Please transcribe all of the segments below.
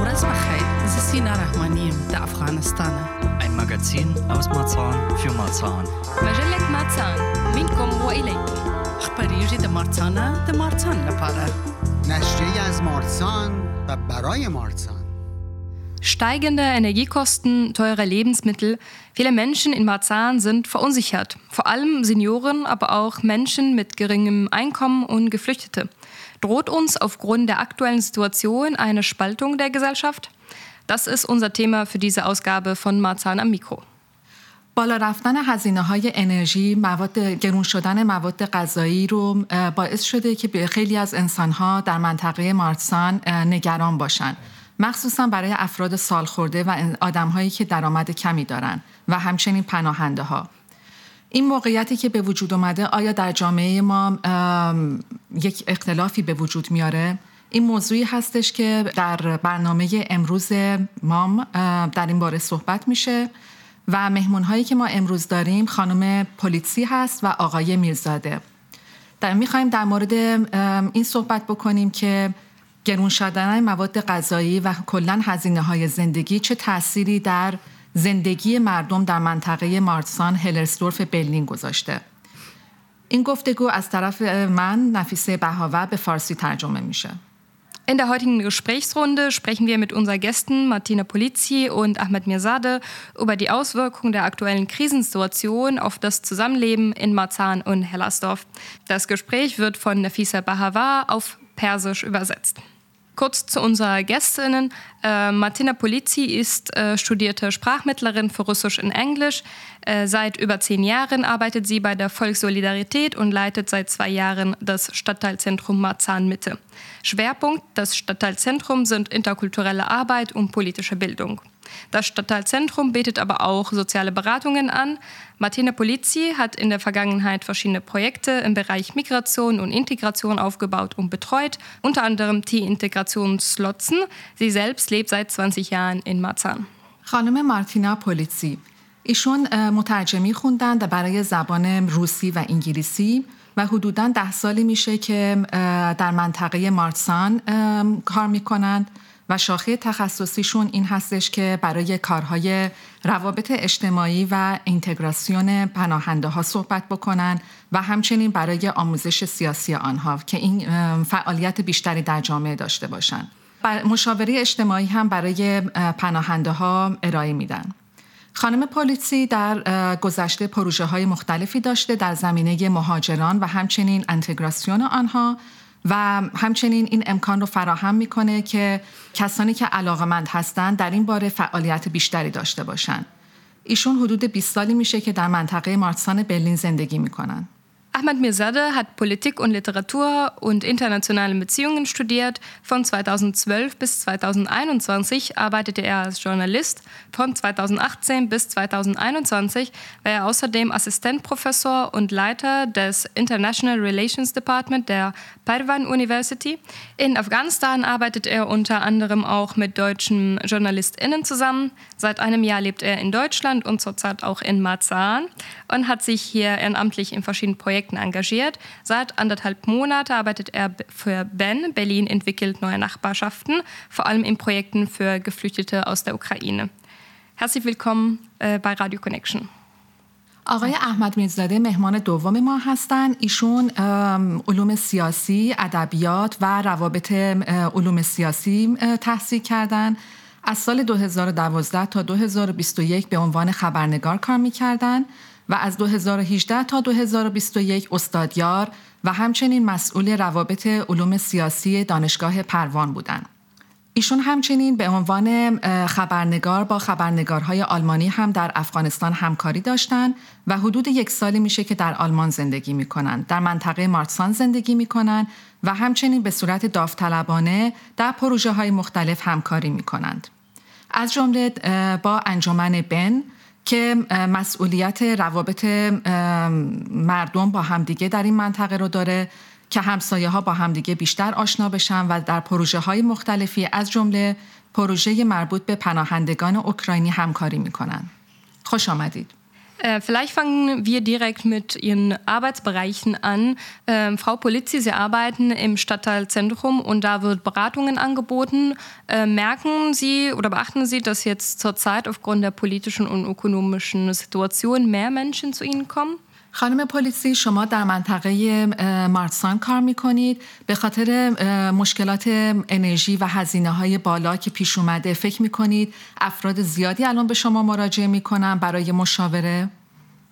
وراس بخير زسينا رحمانيم دا أفغانستان Ein Magazin aus Marzahn für Marzahn. مجلة ماتسان منكم وإليكم خبريجي دا مارتانا دا مارتان لپاره نشریه از مارسان و برای مارسان Steigende Energiekosten, teure Lebensmittel. Viele Menschen in Marzahn sind verunsichert. Vor allem Senioren, aber auch Menschen mit geringem Einkommen und Geflüchtete. Droht uns aufgrund der aktuellen Situation eine Spaltung der Gesellschaft? Das ist unser Thema für diese Ausgabe von Marzahn am Mikro. بالا رفتن هزینه های انرژی مواد گرون شدن مواد غذایی رو باعث شده که خیلی از انسان ها در منطقه مارسان نگران باشن مخصوصا برای افراد سالخورده و آدم هایی که درآمد کمی دارن و همچنین پناهنده ها این موقعیتی که به وجود اومده آیا در جامعه ما یک اختلافی به وجود میاره؟ این موضوعی هستش که در برنامه امروز مام در این باره صحبت میشه و مهمون هایی که ما امروز داریم خانم پلیسی هست و آقای میرزاده. در می‌خوایم در مورد این صحبت بکنیم که گرون شدن مواد غذایی و کلا هزینه های زندگی چه تأثیری در زندگی مردم در منطقه مارسان هلرسدورف برلین گذاشته این گفتگو از طرف من نفیسه بهاور به فارسی ترجمه میشه In der heutigen Gesprächsrunde sprechen wir mit unseren Gästen Martina Polizzi und Ahmed Mirzadeh über die Auswirkungen der aktuellen Krisensituation auf das Zusammenleben in Marzahn und Hellersdorf. Das Gespräch wird von Nafisa Bahawa auf Persisch übersetzt. Kurz zu unserer Gästinnen. Äh, Martina Polizzi ist äh, studierte Sprachmittlerin für Russisch und Englisch. Äh, seit über zehn Jahren arbeitet sie bei der Volkssolidarität und leitet seit zwei Jahren das Stadtteilzentrum Marzahn Mitte. Schwerpunkt des Stadtteilzentrums sind interkulturelle Arbeit und politische Bildung. Das Stadtteilzentrum bietet aber auch soziale Beratungen an. Martina Polizzi hat in der Vergangenheit verschiedene Projekte im Bereich Migration und Integration aufgebaut und betreut, unter anderem die Integrationslotzen. Sie selbst lebt seit 20 Jahren in Marzahn. خانم مارتینا پولیتسی ایشون اه، مترجمی خوندن در برای زبان روسی و انگلیسی و حدوداً ده سالی میشه که اه، در منطقه مارسان ام، کار میکنند و شاخه تخصصیشون این هستش که برای کارهای روابط اجتماعی و اینتگراسیون پناهنده ها صحبت بکنن و همچنین برای آموزش سیاسی آنها که این فعالیت بیشتری در جامعه داشته باشن. مشاوره اجتماعی هم برای اه، پناهنده ها ارائه میدن. خانم پولیسی در گذشته پروژه های مختلفی داشته در زمینه مهاجران و همچنین انتگراسیون آنها و همچنین این امکان رو فراهم می‌کنه که کسانی که علاقمند هستند در این باره فعالیت بیشتری داشته باشند. ایشون حدود 20 سالی میشه که در منطقه مارسان برلین زندگی می‌کنن. Ahmad Mirzadeh hat Politik und Literatur und internationale Beziehungen studiert. Von 2012 bis 2021 arbeitete er als Journalist. Von 2018 bis 2021 war er außerdem Assistentprofessor und Leiter des International Relations Department der Parvan University. In Afghanistan arbeitet er unter anderem auch mit deutschen JournalistInnen zusammen. Seit einem Jahr lebt er in Deutschland und zurzeit auch in Marzahn und hat sich hier ehrenamtlich in verschiedenen Projekten engagiert. Seit anderthalb Monaten arbeitet er b- für Ben. Berlin entwickelt neue Nachbarschaften, vor allem in Projekten für Geflüchtete aus der Ukraine. Herzlich willkommen äh, bei Radio Connection. آقای احمد میرزاده مهمان دوم ما هستند ایشون ام، علوم سیاسی، ادبیات و روابط ام، علوم سیاسی ام، تحصیل کردند. از سال 2012 تا 2021 به عنوان خبرنگار کار میکردند و از 2018 تا 2021 استادیار و همچنین مسئول روابط علوم سیاسی دانشگاه پروان بودند. ایشون همچنین به عنوان خبرنگار با خبرنگارهای آلمانی هم در افغانستان همکاری داشتند و حدود یک سالی میشه که در آلمان زندگی می‌کنن در منطقه مارسان زندگی می‌کنن و همچنین به صورت داوطلبانه در پروژه های مختلف همکاری می‌کنند از جمله با انجمن بن که مسئولیت روابط مردم با همدیگه در این منطقه رو داره که همسایه ها با همدیگه بیشتر آشنا بشن و در پروژه های مختلفی از جمله پروژه مربوط به پناهندگان اوکراینی همکاری می‌کنن. خوش آمدید. Äh, vielleicht fangen wir direkt mit Ihren Arbeitsbereichen an. Ähm, Frau Polizzi, Sie arbeiten im Stadtteilzentrum und da wird Beratungen angeboten. Äh, merken Sie oder beachten Sie, dass jetzt zurzeit aufgrund der politischen und ökonomischen Situation mehr Menschen zu Ihnen kommen? خانم پلیسی شما در منطقه مارسان کار می‌کنید به خاطر مشکلات انرژی و هزینه های بالا که پیش اومده فکر می‌کنید افراد زیادی الان به شما مراجعه می‌کنن برای مشاوره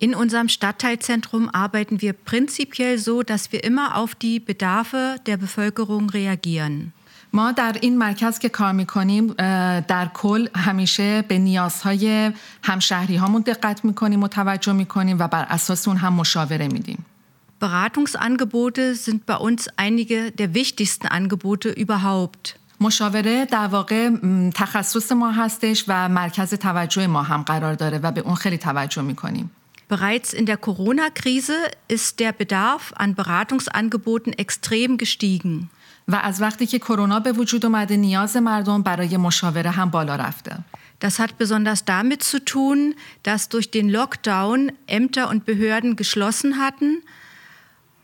In unserem Stadtteilzentrum arbeiten wir prinzipiell so, dass wir immer auf die Bedarfe der Bevölkerung reagieren. ما در این مرکز که کار می‌کنیم در کل همیشه به نیازهای همشهری هامون دقت می‌کنیم و توجه می‌کنیم و بر اساس اون هم مشاوره میدیم. Beratungsangebote sind bei uns einige der wichtigsten Angebote überhaupt. مشاوره در واقع تخصص ما هستش و مرکز توجه ما هم قرار داره و به اون خیلی توجه می‌کنیم. Bereits in der Corona-Krise ist der Bedarf an Beratungsangeboten extrem gestiegen. و از وقتی که کرونا به وجود اومده نیاز مردم برای مشاوره هم بالا رفته. Das hat besonders damit zu tun, dass durch den Lockdown Ämter und Behörden geschlossen hatten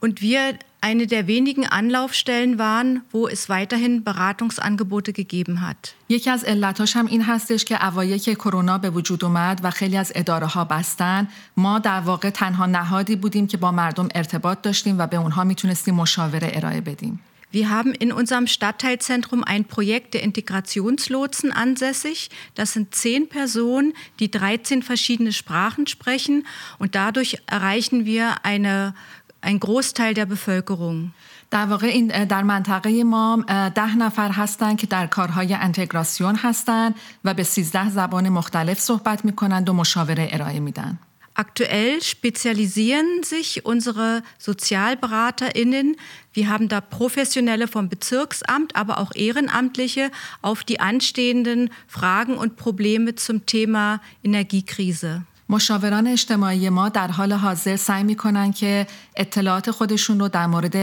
und wir eine der wenigen Anlaufstellen waren, wo es weiterhin Beratungsangebote gegeben hat. یکی از علتاش هم این هستش که اوایل که کرونا به وجود اومد و خیلی از اداره ها بستن ما در واقع تنها نهادی بودیم که با مردم ارتباط داشتیم و به اونها میتونستیم مشاوره ارائه بدیم. Wir haben in unserem Stadtteilzentrum ein Projekt der Integrationslotsen ansässig. Das sind zehn Personen, die 13 verschiedene Sprachen sprechen und dadurch erreichen wir eine, einen Großteil der Bevölkerung. در واقع این در منطقه ما ده نفر هستند که در کارهای انتگراسیون هستند و به 13 زبان مختلف صحبت می کنند و مشاوره ارائه میدن. Aktuell spezialisieren sich unsere SozialberaterInnen. Wir haben da Professionelle vom Bezirksamt, aber auch Ehrenamtliche auf die anstehenden Fragen und Probleme zum Thema Energiekrise. مشاوران اجتماعی ما در حال حاضر سعی می‌کنن که اطلاعات خودشون رو در مورد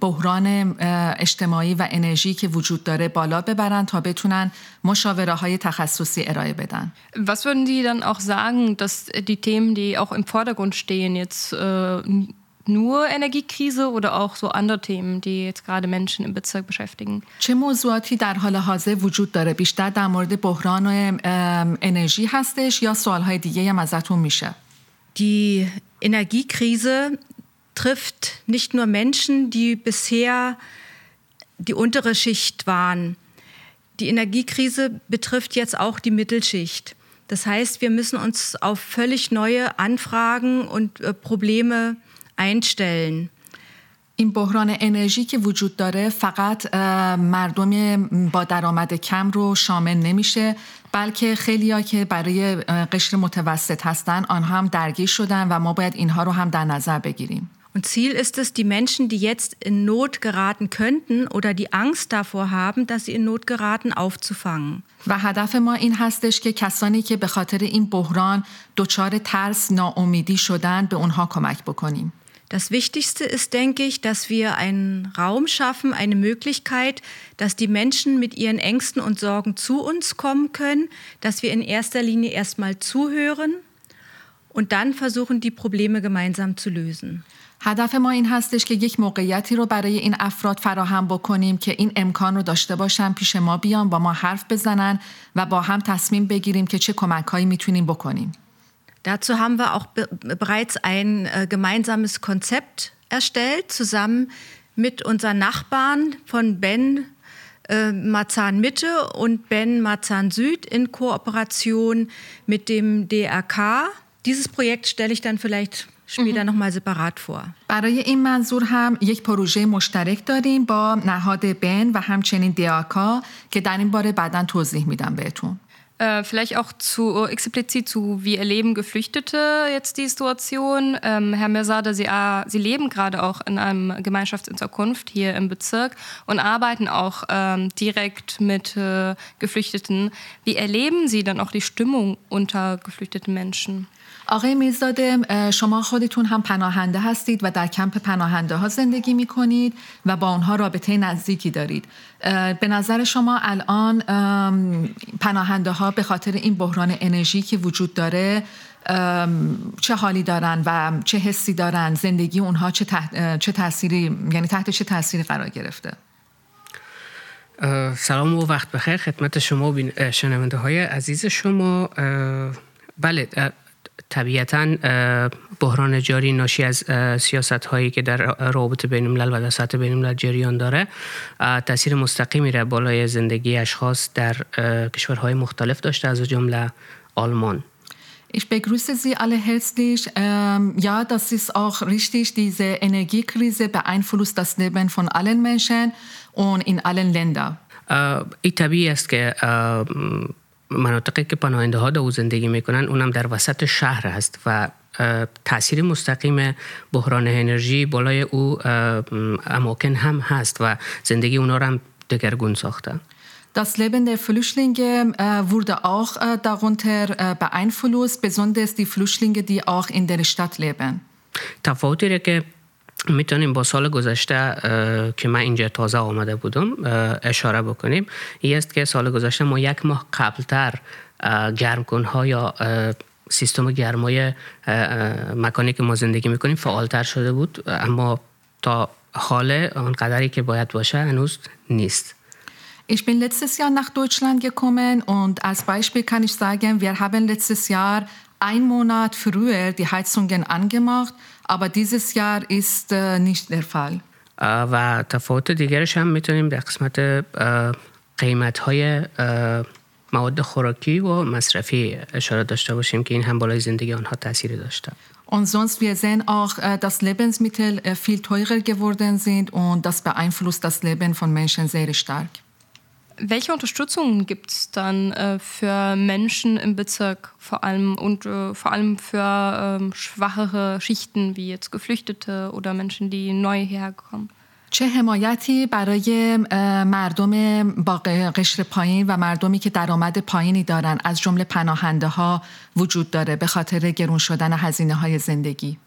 بحران اجتماعی و انرژی که وجود داره بالا ببرن تا بتونن مشاوره های تخصصی ارائه بدن. Was würden die dann auch sagen, dass die Themen, die auch im Vordergrund stehen, jetzt äh, nur Energiekrise oder auch so andere Themen, die jetzt gerade Menschen im Bezirk beschäftigen? چه موضوعاتی در حال حاضر وجود داره؟ بیشتر در مورد بحران انرژی هستش یا سوالهای دیگه هم ازتون میشه؟ Die Energiekrise trifft nicht nur Menschen, die bisher die untere Schicht waren. Die Energiekrise betrifft jetzt auch die Mittelschicht. Das heißt, wir müssen uns auf völlig neue Anfragen und äh, Probleme einstellen. این بحران انرژی که وجود داره فقط مردم با درآمد کم رو شامل نمیشه بلکه خیلیا که برای قشر متوسط هستن آنها هم درگیر شدن و ما باید اینها رو هم در نظر بگیریم. Und Ziel ist es, die Menschen, die jetzt in Not geraten könnten oder die Angst davor haben, dass sie in Not geraten, aufzufangen. و هدف ما این هستش که کسانی که به خاطر این بحران دچار ترس ناامیدی شدن به اونها کمک بکنیم. Das Wichtigste ist, denke ich, dass wir einen Raum schaffen, eine Möglichkeit, dass die Menschen mit ihren Ängsten und Sorgen zu uns kommen können, dass wir in erster Linie erstmal zuhören und dann versuchen, die Probleme gemeinsam zu lösen. هدف ما این هستش که یک موقعیتی رو برای این افراد فراهم بکنیم که این امکان رو داشته باشن پیش ما بیان با ما حرف بزنن و با هم تصمیم بگیریم که چه کمکهایی میتونیم بکنیم. Dazu haben wir auch be bereits ein äh, gemeinsames Konzept erstellt, zusammen mit unseren Nachbarn von Ben äh, Marzahn Mitte und Ben Marzahn Süd in Kooperation mit dem DRK. Dieses Projekt stelle ich dann vielleicht später nochmal separat vor. برای این منظور هم یک پروژه مشترک داریم با نهاد بن و همچنین دیاکا که در این باره بعدا توضیح میدم بهتون. Äh, vielleicht auch zu explizit zu, wie erleben Geflüchtete jetzt die Situation. Ähm, Herr Mirsade, Sie, äh, Sie leben gerade auch in einem Gemeinschaftsunterkunft hier im Bezirk und arbeiten auch ähm, direkt mit äh, Geflüchteten. Wie erleben Sie dann auch die Stimmung unter geflüchteten Menschen? آقای میرزاده شما خودتون هم پناهنده هستید و در کمپ پناهنده ها زندگی می کنید و با آنها رابطه نزدیکی دارید. به نظر شما الان پناهنده ها به خاطر این بحران انرژی که وجود داره چه حالی دارن و چه حسی دارن؟ زندگی اونها چه, چه تأثیری یعنی تحت چه تأثیری قرار گرفته؟ سلام و وقت بخیر خدمت شما و شنونده های عزیز شما. بله طبیعتا بحران جاری ناشی از سیاست هایی که در رابط بین الملل و در سطح بین الملل جریان داره تاثیر مستقیمی را بالای زندگی اشخاص در کشورهای مختلف داشته از جمله آلمان Ich begrüße Sie alle herzlich. Ähm, ja, das ist auch richtig. Diese Energiekrise beeinflusst das Leben von allen Menschen und in allen Ländern. این طبیعی است که مناطقی که پناهنده ها در زندگی می‌کنن اونم در وسط شهر هست و تاثیر مستقیم بحران انرژی بالای او اماکن هم هست و زندگی اونا رو هم دگرگون ساخته Das Leben der Flüchtlinge äh, wurde auch äh, darunter äh, beeinflusst, besonders die Flüchtlinge, die auch in der Stadt leben. تفاوتی که می‌تونیم با سال گذشته که من اینجا تازه آمده بودم اشاره بکنیم. این است که سال گذشته ما یک ماه قبلتر گرمکن ها یا سیستم گرمای مکانی که ما زندگی می‌کنیم فعالتر شده بود. اما تا حال آن قدری که باید باشه هنوز نیست. Ich bin letztes Jahr nach Deutschland gekommen und als Beispiel kann ich sagen, wir haben letztes Jahr einen Monat früher die Heizungen angemacht, aber dieses Jahr ist äh, nicht der Fall. و تفاوت دیگرش هم میتونیم در قسمت قیمت های مواد خوراکی و مصرفی اشاره داشته باشیم که این هم بالای زندگی آنها تاثیری داشته. Und sonst, wir sehen auch, dass Lebensmittel viel teurer geworden sind und das beeinflusst das Leben von Menschen sehr stark. Welche Unterstützung gibt es dann äh, für Menschen im Bezirk, vor allem und äh, vor allem für ähm, schwachere Schichten wie jetzt Geflüchtete oder Menschen, die neu herkommen? چه حمایتی برای مردم با قشر پایین و مردمی که درآمد پایینی دارن از جمله پناهنده ها وجود داره به خاطر گرون شدن هزینه های زندگی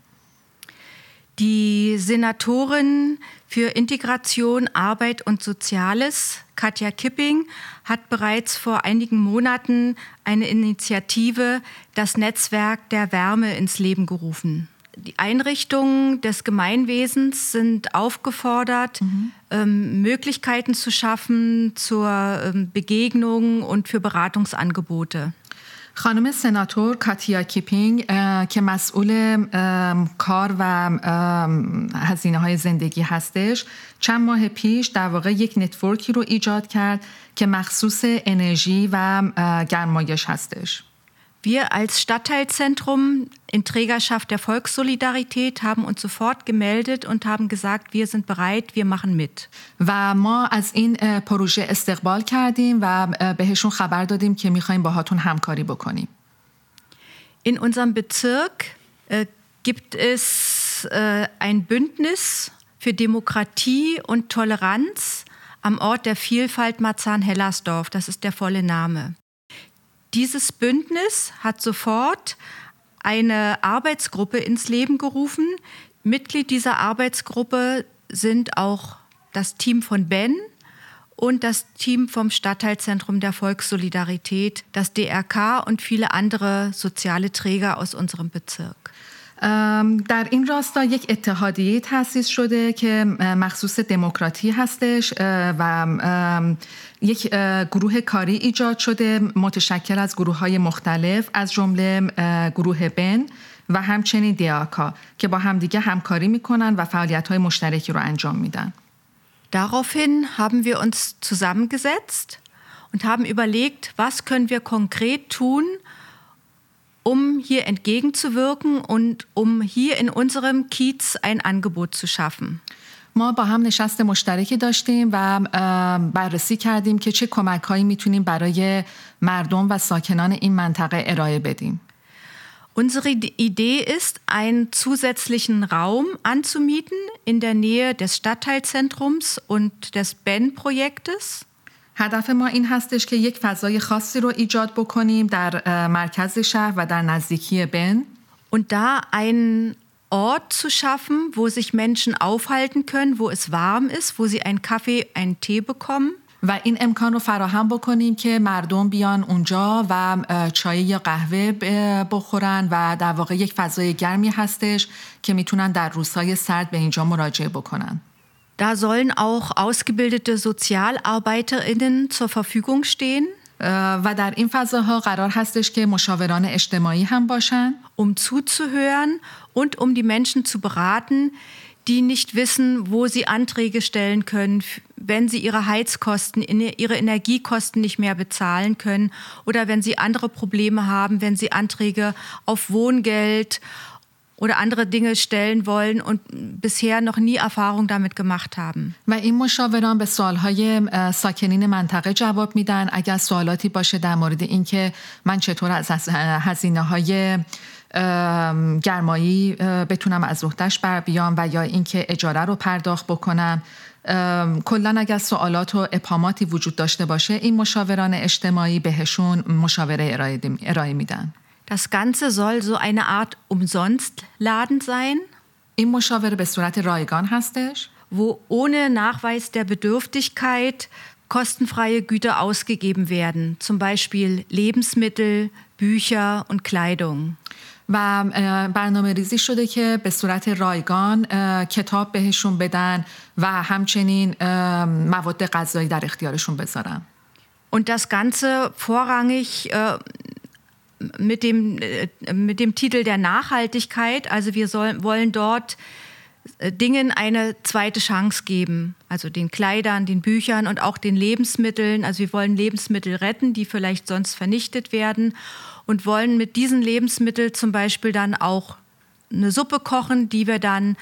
Die Senatorin für Integration, Arbeit und Soziales, Katja Kipping, hat bereits vor einigen Monaten eine Initiative, das Netzwerk der Wärme, ins Leben gerufen. Die Einrichtungen des Gemeinwesens sind aufgefordert, mhm. ähm, Möglichkeiten zu schaffen zur ähm, Begegnung und für Beratungsangebote. خانم سناتور کاتیا کیپینگ که مسئول کار و هزینه های زندگی هستش. چند ماه پیش در واقع یک نتورکی رو ایجاد کرد که مخصوص انرژی و گرمایش هستش. Wir als Stadtteilzentrum in Trägerschaft der Volkssolidarität haben uns sofort gemeldet und haben gesagt, wir sind bereit, wir machen mit. و ما از این پروژه استقبال کردیم و بهشون خبر دادیم که میخوایم باهاتون همکاری بکنیم. In unserem Bezirk äh, gibt es äh, ein Bündnis für Demokratie und Toleranz am Ort der Vielfalt Marzahn-Hellersdorf. Das ist der volle Name. Dieses Bündnis hat sofort eine Arbeitsgruppe ins Leben gerufen. Mitglied dieser Arbeitsgruppe sind auch das Team von Ben und das Team vom Stadtteilzentrum der Volkssolidarität, das DRK und viele andere soziale Träger aus unserem Bezirk. در این راستا یک اتحادیه تأسیس شده که مخصوص دموکراتی هستش و یک گروه کاری ایجاد شده متشکل از گروه های مختلف از جمله گروه بن و همچنین دیاکا که با همدیگه همکاری می‌کنن و فعالیت های مشترکی رو انجام میدن. Daraufhin haben wir uns zusammengesetzt und haben überlegt, was können wir konkret tun, um hier entgegenzuwirken und um hier in unserem Kiez ein Angebot zu schaffen. ما با هم نشست مشترکی داشتیم و بررسی کردیم که چه کمک هایی میتونیم برای مردم و ساکنان این منطقه ارائه بدیم. Unsere Idee ist, einen zusätzlichen Raum anzumieten in der Nähe des Stadtteilzentrums und des Ben-Projektes. هدف ما این هستش که یک فضای خاصی رو ایجاد بکنیم در مرکز شهر و در نزدیکی بن. Und da einen Ort zu schaffen, wo sich Menschen aufhalten können, wo es warm ist, wo sie einen Kaffee, einen Tee bekommen. و این امکان رو فراهم بکنیم که مردم بیان اونجا و چای یا قهوه بخورن و در واقع یک فضای گرمی هستش که می‌تونن در روزهای سرد به اینجا مراجعه بکنن. Da sollen auch ausgebildete SozialarbeiterInnen zur Verfügung stehen. و در این فضاها قرار هستش که مشاوران اجتماعی هم باشن um zuzuhören und um die Menschen zu beraten, die nicht wissen, wo sie Anträge stellen können, wenn sie ihre Heizkosten, ihre Energiekosten nicht mehr bezahlen können oder wenn sie andere Probleme haben, wenn sie Anträge auf Wohngeld oder andere Dinge stellen wollen und bisher noch nie Erfahrung damit gemacht haben. و این مشاوران به سوالهای ساکنین منطقه جواب میدن. اگر سوالاتی باشه در مورد اینکه من چطور از هزینه گرمایی بتونم از عهدهش بر بیام و یا اینکه اجاره رو پرداخت بکنم. کلا اگر سوالات و اپاماتی وجود داشته باشه این مشاوران اجتماعی بهشون مشاوره ارائه میدن. Das Ganze soll so eine Art Umsonstladen sein. این مشاوره به صورت رایگان هستش. Wo ohne Nachweis der Bedürftigkeit kostenfreie Güter ausgegeben werden, zum Beispiel Lebensmittel, Bücher und Kleidung. و برنامه ریزی شده که به صورت رایگان کتاب بهشون بدن و همچنین مواد غذایی در اختیارشون بذارن. Und das Ganze vorrangig mit dem, mit dem Titel der Nachhaltigkeit. Also wir soll, wollen dort Dingen eine zweite Chance geben. Also den Kleidern, den Büchern und auch den Lebensmitteln. Also wir wollen Lebensmittel retten, die vielleicht sonst vernichtet werden. Und wollen mit diesen Lebensmitteln zum Beispiel dann auch eine Suppe kochen, die wir dann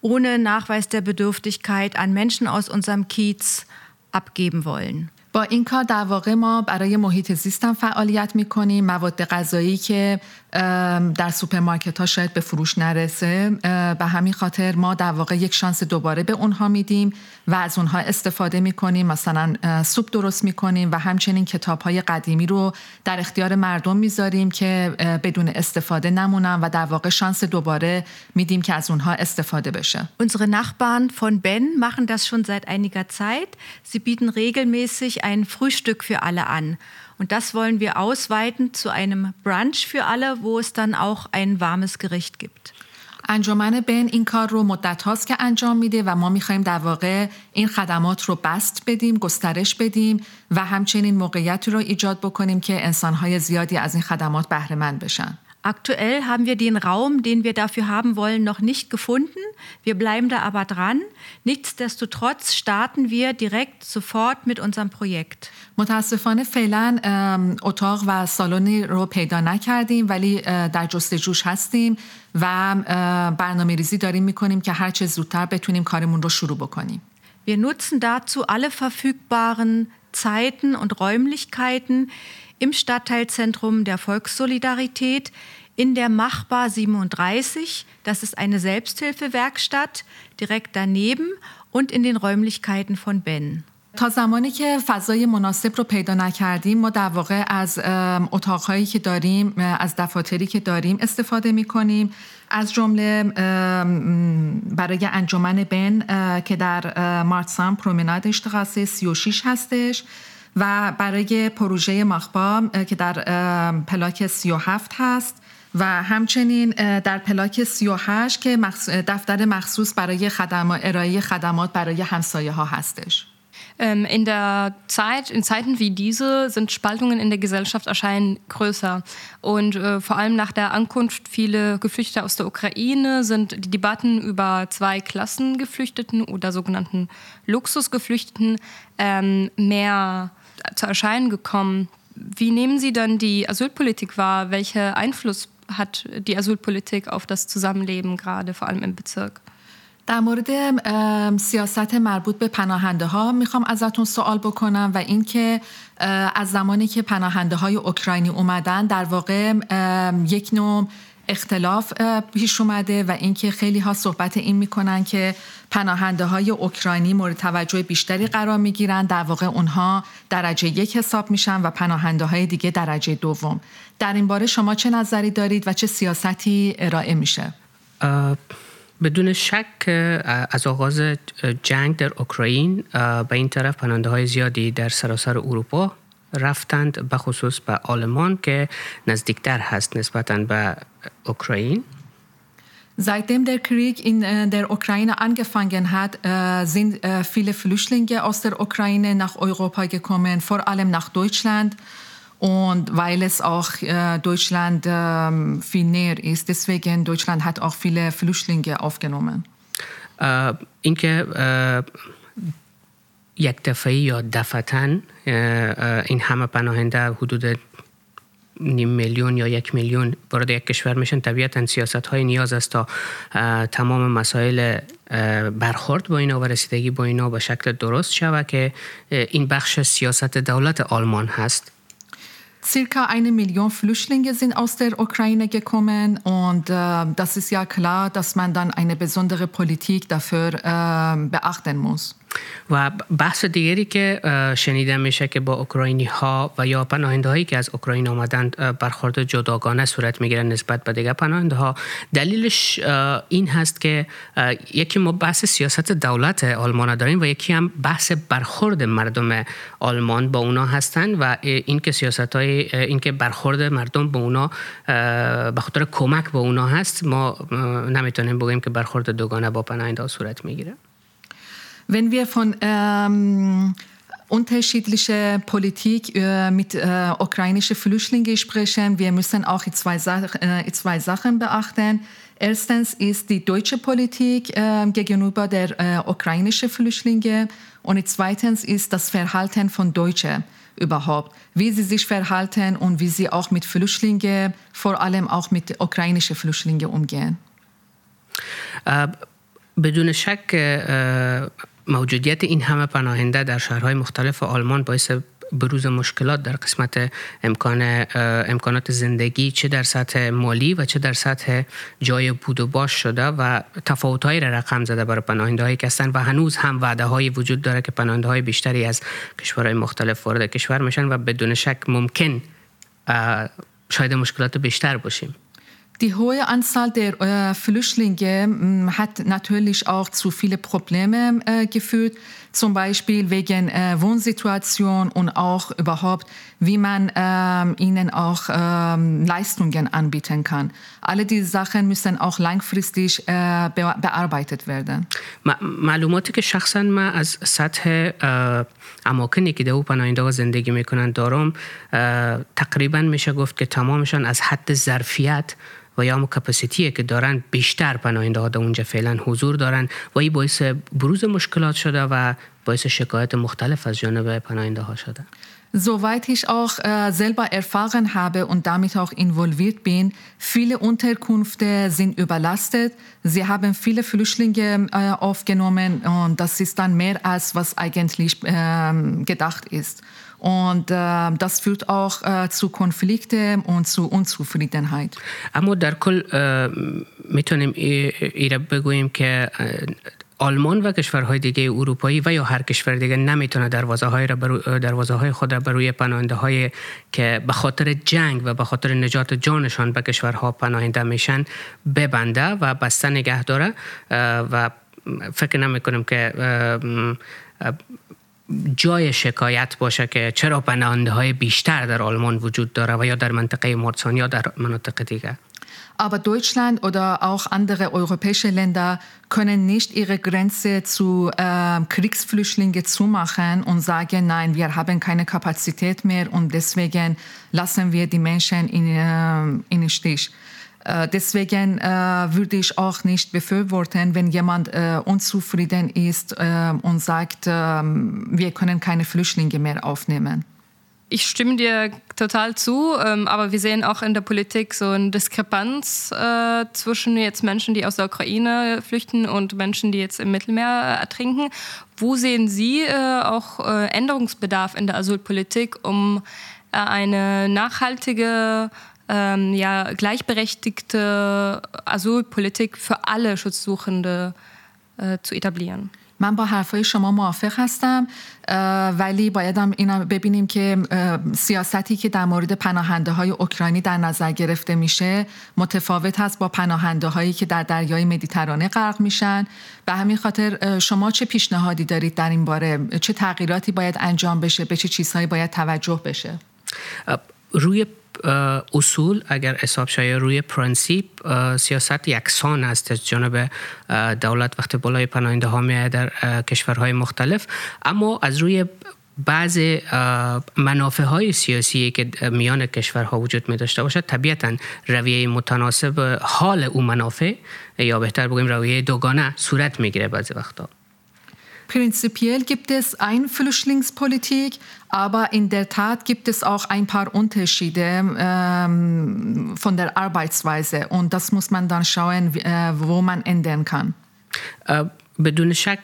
ohne Nachweis der Bedürftigkeit an Menschen aus unserem Kiez abgeben wollen. با این کار در واقع ما برای محیط زیست هم فعالیت می‌کنیم مواد غذایی که در سوپرمارکت ها شاید به فروش نرسه به همین خاطر ما در واقع یک شانس دوباره به اونها میدیم و از اونها استفاده می‌کنیم مثلا سوپ درست می‌کنیم و همچنین کتاب های قدیمی رو در اختیار مردم می‌ذاریم که بدون استفاده نمونن و در واقع شانس دوباره میدیم که از اونها استفاده بشه Unsere Nachbarn von Ben machen das schon seit einiger Zeit. Sie bieten regelmäßig ein Frühstück für alle an. Und das wollen wir ausweiten zu einem Brunch für alle, wo es dann auch ein warmes Gericht gibt. انجمن بن این کار رو مدت هاست که انجام میده و ما می‌خوایم در واقع این خدمات رو بست بدیم، گسترش بدیم و همچنین موقعیت رو ایجاد بکنیم که انسانهای زیادی از این خدمات بهره مند بشن. Aktuell haben wir den Raum, den wir dafür haben wollen, noch nicht gefunden. Wir bleiben da aber dran. Nichtsdestotrotz starten wir direkt sofort mit unserem Projekt. متاسفانه فعلا اتاق و سالنی رو پیدا نکردیم ولی در جستجوش هستیم و برنامه ریزی داریم میکنیم که هرچه زودتر بتونیم کارمون رو شروع بکنیم. Wir nutzen dazu alle verfügbaren Zeiten und Räumlichkeiten, im Stadtteilzentrum der Volkssolidarität in der Machbar 37. Das ist eine Selbsthilfewerkstatt direkt daneben und in den Räumlichkeiten von Ben. تا زمانی که فضای مناسب رو پیدا نکردیم ما در واقع از اتاقهایی که داریم از دفاتری که داریم استفاده می کنیم از جمله برای انجمن بن که در مارتسان پرومناد اشتغاسه 36 هستش و برای پروژه مخبا که در پلاک 37 هست و همچنین در پلاک 38 که دفتر مخصوص برای خدمات ارائه خدمات برای همسایه ها هستش. In der Zeit, in Zeiten wie diese sind Spaltungen in der Gesellschaft erscheinen größer. Und äh, vor allem nach der Ankunft vieler Geflüchteter aus der Ukraine sind die Debatten über zwei Klassen Geflüchteten oder sogenannten Luxusgeflüchteten ähm, mehr zu erscheinen gekommen. Wie nehmen Sie dann die Asylpolitik wahr? Welchen Einfluss hat die Asylpolitik auf das Zusammenleben gerade, vor allem im Bezirk? در مورد سیاست مربوط به پناهنده ها می‌خوام ازتون سوال بکنم و اینکه از زمانی که پناهنده های اوکراینی اومدن در واقع یک نوع اختلاف پیش اومده و اینکه خیلی ها صحبت این می‌کنن که پناهنده های اوکراینی مورد توجه بیشتری قرار می‌گیرن در واقع اونها درجه یک حساب میشن و پناهنده های دیگه درجه دوم در این باره شما چه نظری دارید و چه سیاستی ارائه میشه بدون شک از آغاز جنگ در اوکراین به این طرف پناهنده های زیادی در سراسر اروپا رفتند به خصوص به آلمان که نزدیکتر هست نسبتا به Ukraine. Seitdem der Krieg in der Ukraine angefangen hat, sind viele Flüchtlinge aus der Ukraine nach Europa gekommen, vor allem nach Deutschland. Und weil es auch Deutschland viel näher ist, deswegen Deutschland hat auch viele Flüchtlinge aufgenommen. اینکه یک دفعه یا دفتن این همه پناهنده حدود نیم میلیون یا یک میلیون وارد یک کشور میشن طبیعتا سیاست های نیاز است تا تمام مسائل برخورد با اینا و رسیدگی با اینا به شکل درست شود که این بخش سیاست دولت آلمان هست Circa eine Million Flüchtlinge sind aus der Ukraine gekommen und äh, das ist ja klar, dass man dann eine besondere Politik dafür äh, beachten muss. و بحث دیگری که شنیده میشه که با اوکراینی ها و یا پناهنده هایی که از اوکراین آمدند برخورد جداگانه صورت می‌گیرن نسبت به دیگر پناهنده ها دلیلش این هست که یکی ما بحث سیاست دولت آلمان داریم و یکی هم بحث برخورد مردم آلمان با اونا هستند و این که سیاست های این که برخورد مردم با اونا به خاطر کمک با اونا هست ما نمی‌تونیم بگیم که برخورد دوگانه با پناهنده ها صورت می‌گیره. Wenn wir von ähm, unterschiedlicher Politik äh, mit äh, ukrainischen Flüchtlingen sprechen, wir müssen auch zwei, äh, zwei Sachen beachten. Erstens ist die deutsche Politik äh, gegenüber der äh, ukrainischen Flüchtlinge und zweitens ist das Verhalten von Deutschen überhaupt, wie sie sich verhalten und wie sie auch mit Flüchtlingen, vor allem auch mit ukrainischen Flüchtlingen umgehen. بدون شک موجودیت این همه پناهنده در شهرهای مختلف آلمان باعث بروز مشکلات در قسمت امکان امکانات زندگی چه در سطح مالی و چه در سطح جای بود و باش شده و تفاوتهایی را رقم زده برای پناهنده هایی که هستند و هنوز هم وعده های وجود داره که پناهنده های بیشتری از کشورهای مختلف وارد کشور میشن و بدون شک ممکن شاید مشکلات بیشتر باشیم. Die hohe Anzahl der äh, Flüchtlinge mh, hat natürlich auch zu vielen Problemen äh, geführt, zum Beispiel wegen äh, Wohnsituation und auch überhaupt, wie man ähm, ihnen auch ähm, Leistungen anbieten kann. Alle diese Sachen müssen auch langfristig be bearbeitet werden. معلوماتی که شخصا من از سطح اماکنی که در پناهنده زندگی میکنن دارم تقریبا میشه گفت که تمامشان از حد ظرفیت و یا کپاسیتی که دارن بیشتر پناهنده ها اونجا فعلا حضور دارن و این باعث بروز مشکلات شده و باعث شکایت مختلف از جانب پناهنده ها شده Soweit ich auch äh, selber erfahren habe und damit auch involviert bin, viele Unterkünfte sind überlastet. Sie haben viele Flüchtlinge äh, aufgenommen und das ist dann mehr als was eigentlich äh, gedacht ist. Und äh, das führt auch äh, zu Konflikten und zu Unzufriedenheit. اما در بگوییم که آلمان و کشورهای دیگه اروپایی و یا هر کشور دیگه نمی‌تونه دروازه های, دروازه های خود را بروی پناهنده های که به خاطر جنگ و به خاطر نجات جانشان به کشورها پناهنده میشن ببنده و بسته نگه داره و فکر نمی کنم که جای شکایت باشه که چرا پناهنده های بیشتر در آلمان وجود داره و یا در منطقه مارسان یا در مناطق دیگر Aber Deutschland oder auch andere europäische Länder können nicht ihre Grenze zu äh, Kriegsflüchtlingen zumachen und sagen, nein, wir haben keine Kapazität mehr und deswegen lassen wir die Menschen in, äh, in den Stich. Deswegen äh, würde ich auch nicht befürworten, wenn jemand äh, unzufrieden ist äh, und sagt, wir können keine Flüchtlinge mehr aufnehmen. Ich stimme dir total zu, ähm, aber wir sehen auch in der Politik so eine Diskrepanz äh, zwischen jetzt Menschen, die aus der Ukraine flüchten und Menschen, die jetzt im Mittelmeer ertrinken. Wo sehen Sie äh, auch äh, Änderungsbedarf in der Asylpolitik, um eine nachhaltige ähm, ja, gleichberechtigte Asylpolitik für alle Schutzsuchende äh, zu etablieren. من با حرفای شما موافق هستم ولی باید هم اینا ببینیم که سیاستی که در مورد پناهنده های اوکراینی در نظر گرفته میشه متفاوت هست با پناهنده هایی که در دریای مدیترانه غرق میشن. به همین خاطر شما چه پیشنهادی دارید در این باره؟ چه تغییراتی باید انجام بشه؟ به چه چیزهایی باید توجه بشه؟ روی اصول اگر حساب شاید روی پرنسیپ سیاست یکسان است. از جانب دولت وقتی بالای پناهنده ها میاد در کشورهای مختلف. اما از روی بعض منافع های سیاسی که میان کشورها وجود می داشته باشد طبیعتا رویه متناسب حال او منافع یا بهتر بگویم رویه دوگانه صورت می‌گیره بعضی وقتا. Prinzipiell gibt es eine Flüchtlingspolitik, aber in der Tat gibt es auch ein paar Unterschiede ähm, von der Arbeitsweise und das muss man dann schauen, äh, wo man ändern kann. Äh, بدون شک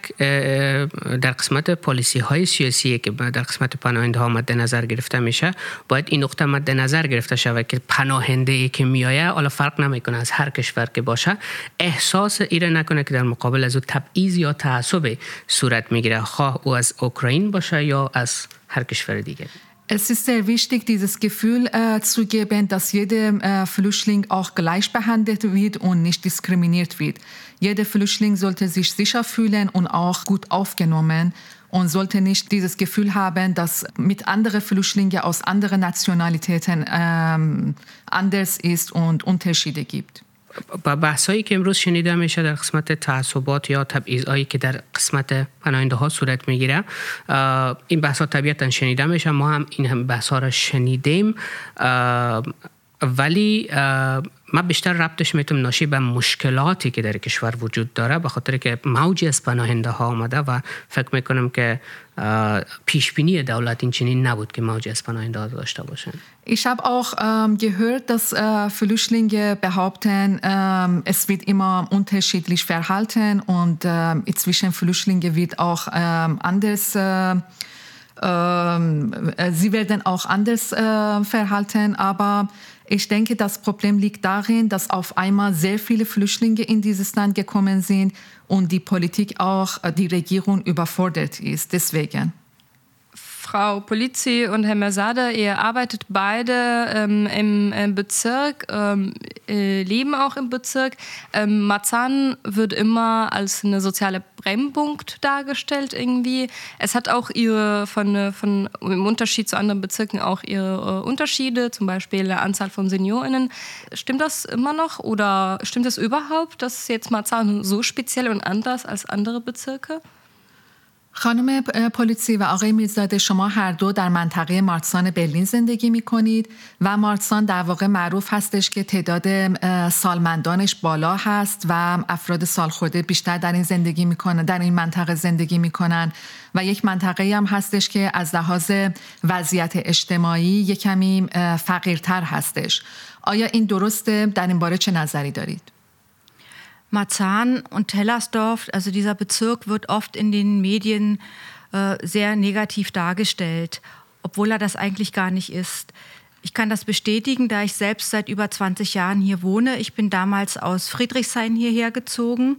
در قسمت پالیسی های سیاسی که در قسمت پناهنده ها مد نظر گرفته میشه باید این نقطه مد نظر گرفته شود که پناهنده ای که میایه حالا فرق نمیکنه از هر کشور که باشه احساس ایره نکنه که در مقابل از او تبعیض یا تعصب صورت میگیره خواه او از اوکراین باشه یا از هر کشور دیگه Es ist sehr wichtig, dieses Gefühl äh, zu geben, dass jeder äh, Flüchtling auch gleich behandelt wird und nicht diskriminiert wird. Jeder Flüchtling sollte sich sicher fühlen und auch gut aufgenommen und sollte nicht dieses Gefühl haben, dass mit anderen Flüchtlingen aus anderen Nationalitäten ähm, anders ist und Unterschiede gibt. با بحثایی که امروز شنیده میشه در قسمت تعصبات یا تبعیضایی که در قسمت پناهنده ها صورت می‌گیره این بحث ها طبیعتا شنیده میشه. ما هم این هم بحث ها را شنیدیم. ولی ما بیشتر ربطش میتونم ناشی به مشکلاتی که در کشور وجود داره به خاطر که موجی از پناهنده ها آمده و فکر میکنم که پیش بینی دولت این چنین نبود که موجی از پناهنده ها داشته باشن Ich habe auch ähm, gehört, dass äh, Flüchtlinge behaupten, ähm, es wird immer unterschiedlich verhalten und äh, zwischen Flüchtlingen wird auch ähm, anders äh, sie werden auch anders verhalten, aber ich denke, das Problem liegt darin, dass auf einmal sehr viele Flüchtlinge in dieses Land gekommen sind und die Politik auch, äh, die Regierung überfordert ist. Deswegen. Frau Polizzi und Herr Mersade, ihr arbeitet beide ähm, im, im, Bezirk, ähm, äh, leben auch im Bezirk. Ähm, Marzahn wird immer als eine soziale Brennpunkt dargestellt irgendwie. Es hat auch ihre, von, von, im Unterschied zu anderen Bezirken auch ihre äh, Unterschiede, zum Beispiel der Anzahl von SeniorInnen. Stimmt das immer noch oder stimmt das überhaupt, dass jetzt Marzahn so speziell und anders als andere Bezirke? خانم پولیسی و آقای میرزاده شما هر دو در منطقه مارتسان برلین زندگی می کنید و مارتسان در واقع معروف هستش که تعداد سالمندانش بالا هست و افراد سالخورده بیشتر در این زندگی می‌کنن در این منطقه زندگی می‌کنن. و یک منطقه هم هستش که از لحاظ وضعیت اجتماعی یک کمی فقیرتر هستش. آیا این درسته؟ در این باره چه نظری دارید؟ Marzahn und Hellersdorf, also dieser Bezirk, wird oft in den Medien äh, sehr negativ dargestellt, obwohl er das eigentlich gar nicht ist. Ich kann das bestätigen, da ich selbst seit über 20 Jahren hier wohne. Ich bin damals aus Friedrichshain hierher gezogen.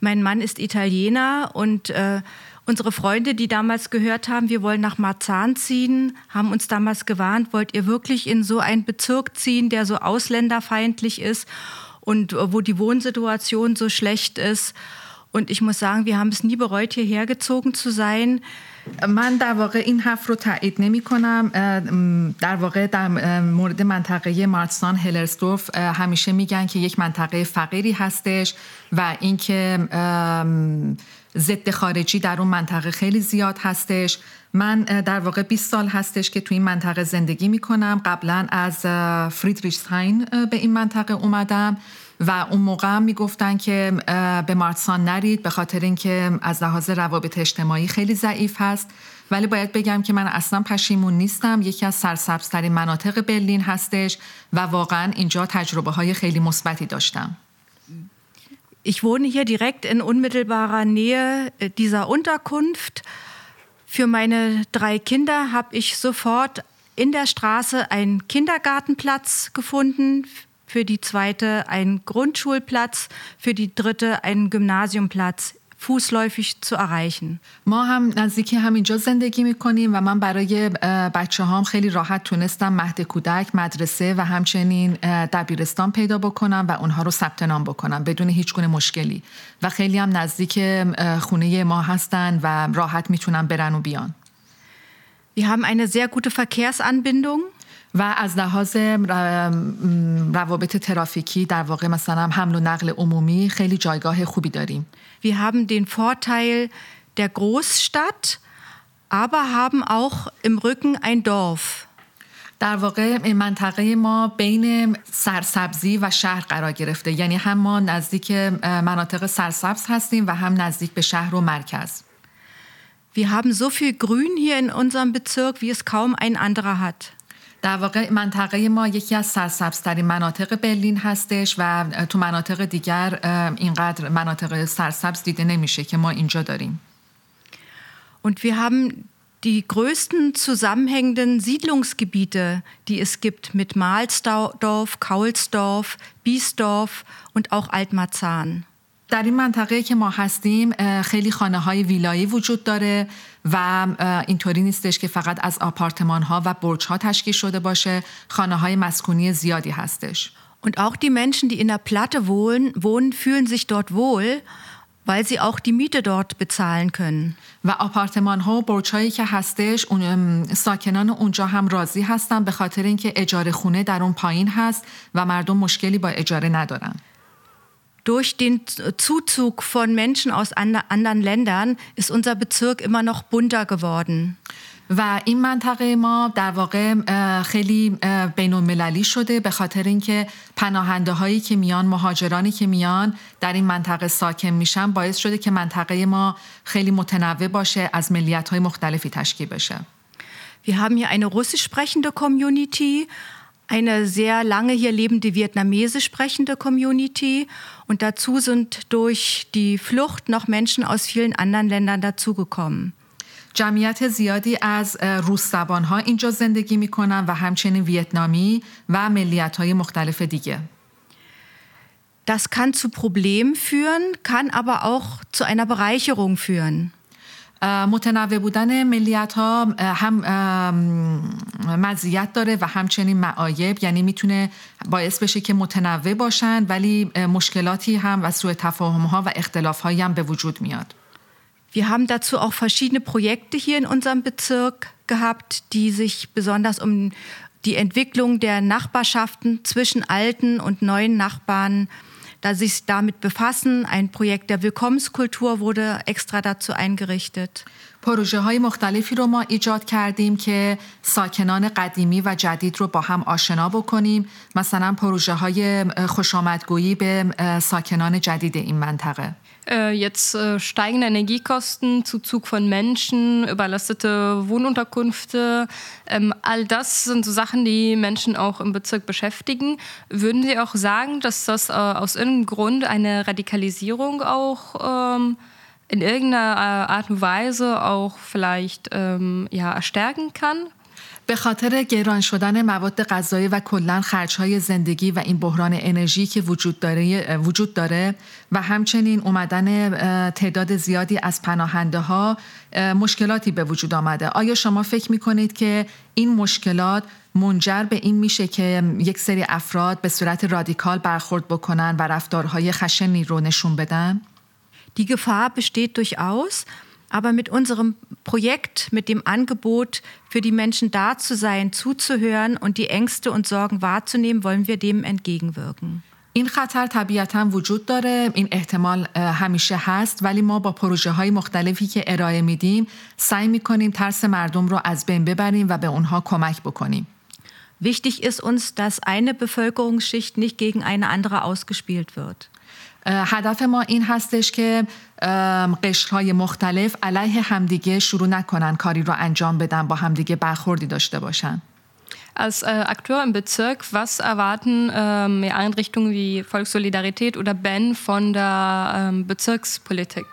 Mein Mann ist Italiener und äh, unsere Freunde, die damals gehört haben, wir wollen nach Marzahn ziehen, haben uns damals gewarnt, wollt ihr wirklich in so einen Bezirk ziehen, der so ausländerfeindlich ist? Und wo die Wohnsituation so schlecht ist. Und ich muss sagen, wir haben es nie bereut, hierher gezogen zu sein. من در واقع این حرف رو تایید نمی کنم در واقع در مورد منطقه مارتسان هلرسدورف همیشه میگن که یک منطقه فقیری هستش و اینکه ضد خارجی در اون منطقه خیلی زیاد هستش من در واقع 20 سال هستش که تو این منطقه زندگی می کنم قبلا از فریدریشسهاین به این منطقه اومدم و اون موقع هم می‌گفتن که به مارتسان نرید به خاطر اینکه از لحاظ روابط اجتماعی خیلی ضعیف هست. ولی باید بگم که من اصلا پشیمون نیستم. یکی از سرسبزترین مناطق برلین هستش و واقعا اینجا تجربه های خیلی مثبتی داشتم. Ich wohne hier direkt in unmittelbarer Nähe dieser Unterkunft. Für meine drei Kinder habe ich sofort in der Straße einen Kindergartenplatz gefunden, für die zweite einen Grundschulplatz, für die dritte einen Gymnasiumplatz fußläufig zu erreichen. ما هم نزدیکی همینجا زندگی می‌کنیم و من برای بچه هام خیلی راحت تونستم مهد کودک مدرسه و همچنین دبیرستان پیدا بکنم و اونها رو ثبت نام بکنم بدون هیچ گونه مشکلی و خیلی هم نزدیک خونه ما هستن و راحت می‌تونن برن و بیان. Wir haben eine sehr gute Verkehrsanbindung. و از لحاظ روابط ترافیکی در واقع مثلا حمل و نقل عمومی خیلی جایگاه خوبی داریم. Wir haben den Vorteil der Großstadt, aber haben auch im Rücken ein Dorf. در واقع منطقه ما بین سرسبزی و شهر قرار گرفته یعنی هم ما نزدیک مناطق سرسبز هستیم و هم نزدیک به شهر و مرکز Wir haben so viel Grün hier in unserem Bezirk, wie es kaum ein anderer hat. در واقع منطقه ما یکی از سرسبزترین مناطق برلین هستش و تو مناطق دیگر اینقدر مناطق سرسبز دیده نمیشه که ما اینجا داریم. Und wir haben die größten zusammenhängenden Siedlungsgebiete, die es gibt, mit Mahlsdorf, Kaulsdorf, Biesdorf und auch Altmarzahn. در این منطقه که ما هستیم خیلی خانه های ویلایی وجود داره و اینطوری نیستش که فقط از آپارتمان ها و برج ها تشکیل شده باشه خانه های مسکونی زیادی هستش Und auch die Menschen, die in der Platte wohnen, wohnen, fühlen sich dort wohl, weil sie auch die Miete dort bezahlen können. و آپارتمان ها و برج هایی که هستش اون ساکنان اونجا هم راضی هستن به خاطر اینکه اجاره خونه در اون پایین هست و مردم مشکلی با اجاره ندارن. Durch den Zuzug von Menschen aus anderen Ländern ist unser Bezirk immer noch bunter geworden. و این منطقه ما در واقع خیلی بین المللی شده به خاطر اینکه پناهنده هایی که میان مهاجرانی که میان در این منطقه ساکن میشن باعث شده که منطقه ما خیلی متنوع باشه از ملیت های مختلفی تشکیل بشه Wir haben hier eine russisch sprechende Community, eine sehr lange hier lebende vietnamesisch sprechende Community und dazu sind durch die Flucht noch Menschen aus vielen anderen Ländern dazugekommen. جمعیت زیادی از روس زبان ها اینجا زندگی می کنن و همچنین ویتنامی و ملیت های مختلف دیگه. Das kann zu Problemen führen, kann aber auch zu einer Bereicherung führen. متنوع بودن ملیت ها هم مزیت داره و همچنین معایب یعنی میتونه باعث بشه که متنوع باشن ولی مشکلاتی هم و سوء تفاهم ها و اختلاف هایی هم به وجود میاد Wir haben dazu auch verschiedene Projekte hier in unserem Bezirk gehabt, die sich besonders um die Entwicklung der Nachbarschaften zwischen alten und neuen Nachbarn da sich damit befassen. Ein Projekt der Willkommenskultur wurde extra dazu eingerichtet. پروژه های مختلفی رو ما ایجاد کردیم که ساکنان قدیمی و جدید رو با هم آشنا بکنیم مثلا پروژه های خوشامدگویی به ساکنان جدید این منطقه Jetzt steigende Energiekosten, Zuzug von Menschen, überlastete Wohnunterkünfte, all das sind so Sachen, die Menschen auch im Bezirk beschäftigen. Würden Sie auch sagen, dass das aus irgendeinem Grund eine Radikalisierung auch in irgendeiner Art und Weise auch vielleicht ja, erstärken kann? به خاطر گران شدن مواد غذایی و کلا خرجهای زندگی و این بحران انرژی که وجود داره وجود داره و همچنین اومدن تعداد زیادی از پناهنده ها مشکلاتی به وجود آمده آیا شما فکر می کنید که این مشکلات منجر به این میشه که یک سری افراد به صورت رادیکال برخورد بکنن و رفتارهای خشنی رو نشون بدن؟ Die Gefahr besteht durchaus, aber mit unserem Projekt, mit dem Angebot, für die Menschen da zu sein, zuzuhören und die Ängste und Sorgen wahrzunehmen, wollen wir dem entgegenwirken. این خطر طبیعتا وجود داره این احتمال همیشه هست ولی ما با پروژه های مختلفی که ارائه میدیم سعی میکنیم ترس مردم رو از بین ببریم و به اونها کمک بکنیم Wichtig ist uns, dass eine Bevölkerungsschicht nicht gegen eine andere ausgespielt wird. هدف ما این هستش که قشرهای مختلف علیه همدیگه شروع نکنن کاری رو انجام بدن با همدیگه برخوردی داشته باشن Als äh, Akteur im Bezirk, was erwarten ähm, Einrichtungen wie Volkssolidarität oder BEN von der ähm, Bezirkspolitik?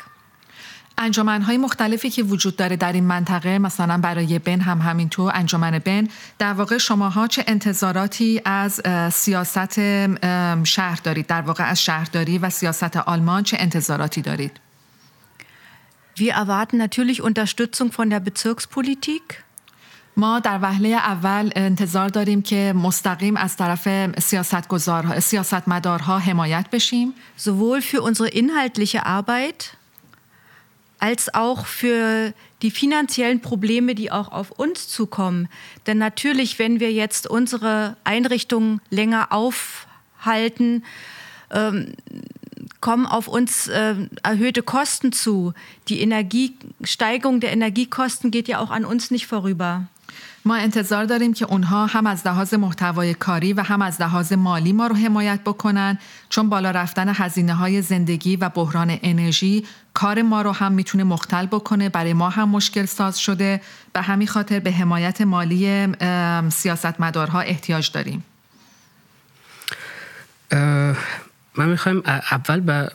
انجمنهای مختلفی که وجود داره در این منطقه مثلا برای بن هم همینطور. انجمن بن در واقع شماها چه انتظاراتی از سیاست شهر دارید؟ در واقع از شهرداری و سیاست آلمان چه انتظاراتی دارید؟ Wir erwarten natürlich Unterstützung von der Bezirkspolitik. ما در وهله اول انتظار داریم که مستقیم از طرف سیاستگزارها سیاستمدارها حمایت بشیم. Sowohl für unsere inhaltliche Arbeit als auch für die finanziellen Probleme, die auch auf uns zukommen. Denn natürlich, wenn wir jetzt unsere Einrichtungen länger aufhalten, ähm, kommen auf uns äh, erhöhte Kosten zu. Die Energiesteigerung der Energiekosten geht ja auch an uns nicht vorüber. ما انتظار داریم که اونها هم از لحاظ محتوای کاری و هم از لحاظ مالی ما رو حمایت بکنن چون بالا رفتن هزینه های زندگی و بحران انرژی کار ما رو هم می‌تونه مختل بکنه برای ما هم مشکل ساز شده. به همین خاطر به حمایت مالی سیاستمدارها احتیاج داریم. من می‌خوایم اول به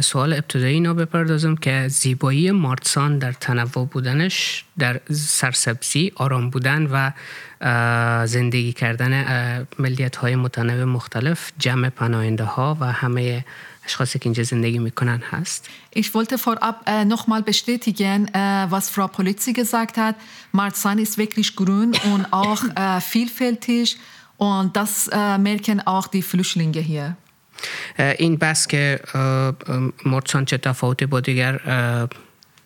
سوال ابتدایی اینا بپردازم که زیبایی مارتسان در تنوع بودنش در سرسبزی آرام بودن و زندگی کردن ملیت های متنوع مختلف جمع پناهنده ها و همه اشخاصی که اینجا زندگی میکنن هست. Ich wollte vorab äh, nochmal bestätigen, äh, was Frau Polizzi gesagt hat. Marzahn ist wirklich grün und auch äh, vielfältig und das äh, merken auch die Flüchtlinge hier. این بس که مرسان چه تفاوتی با دیگر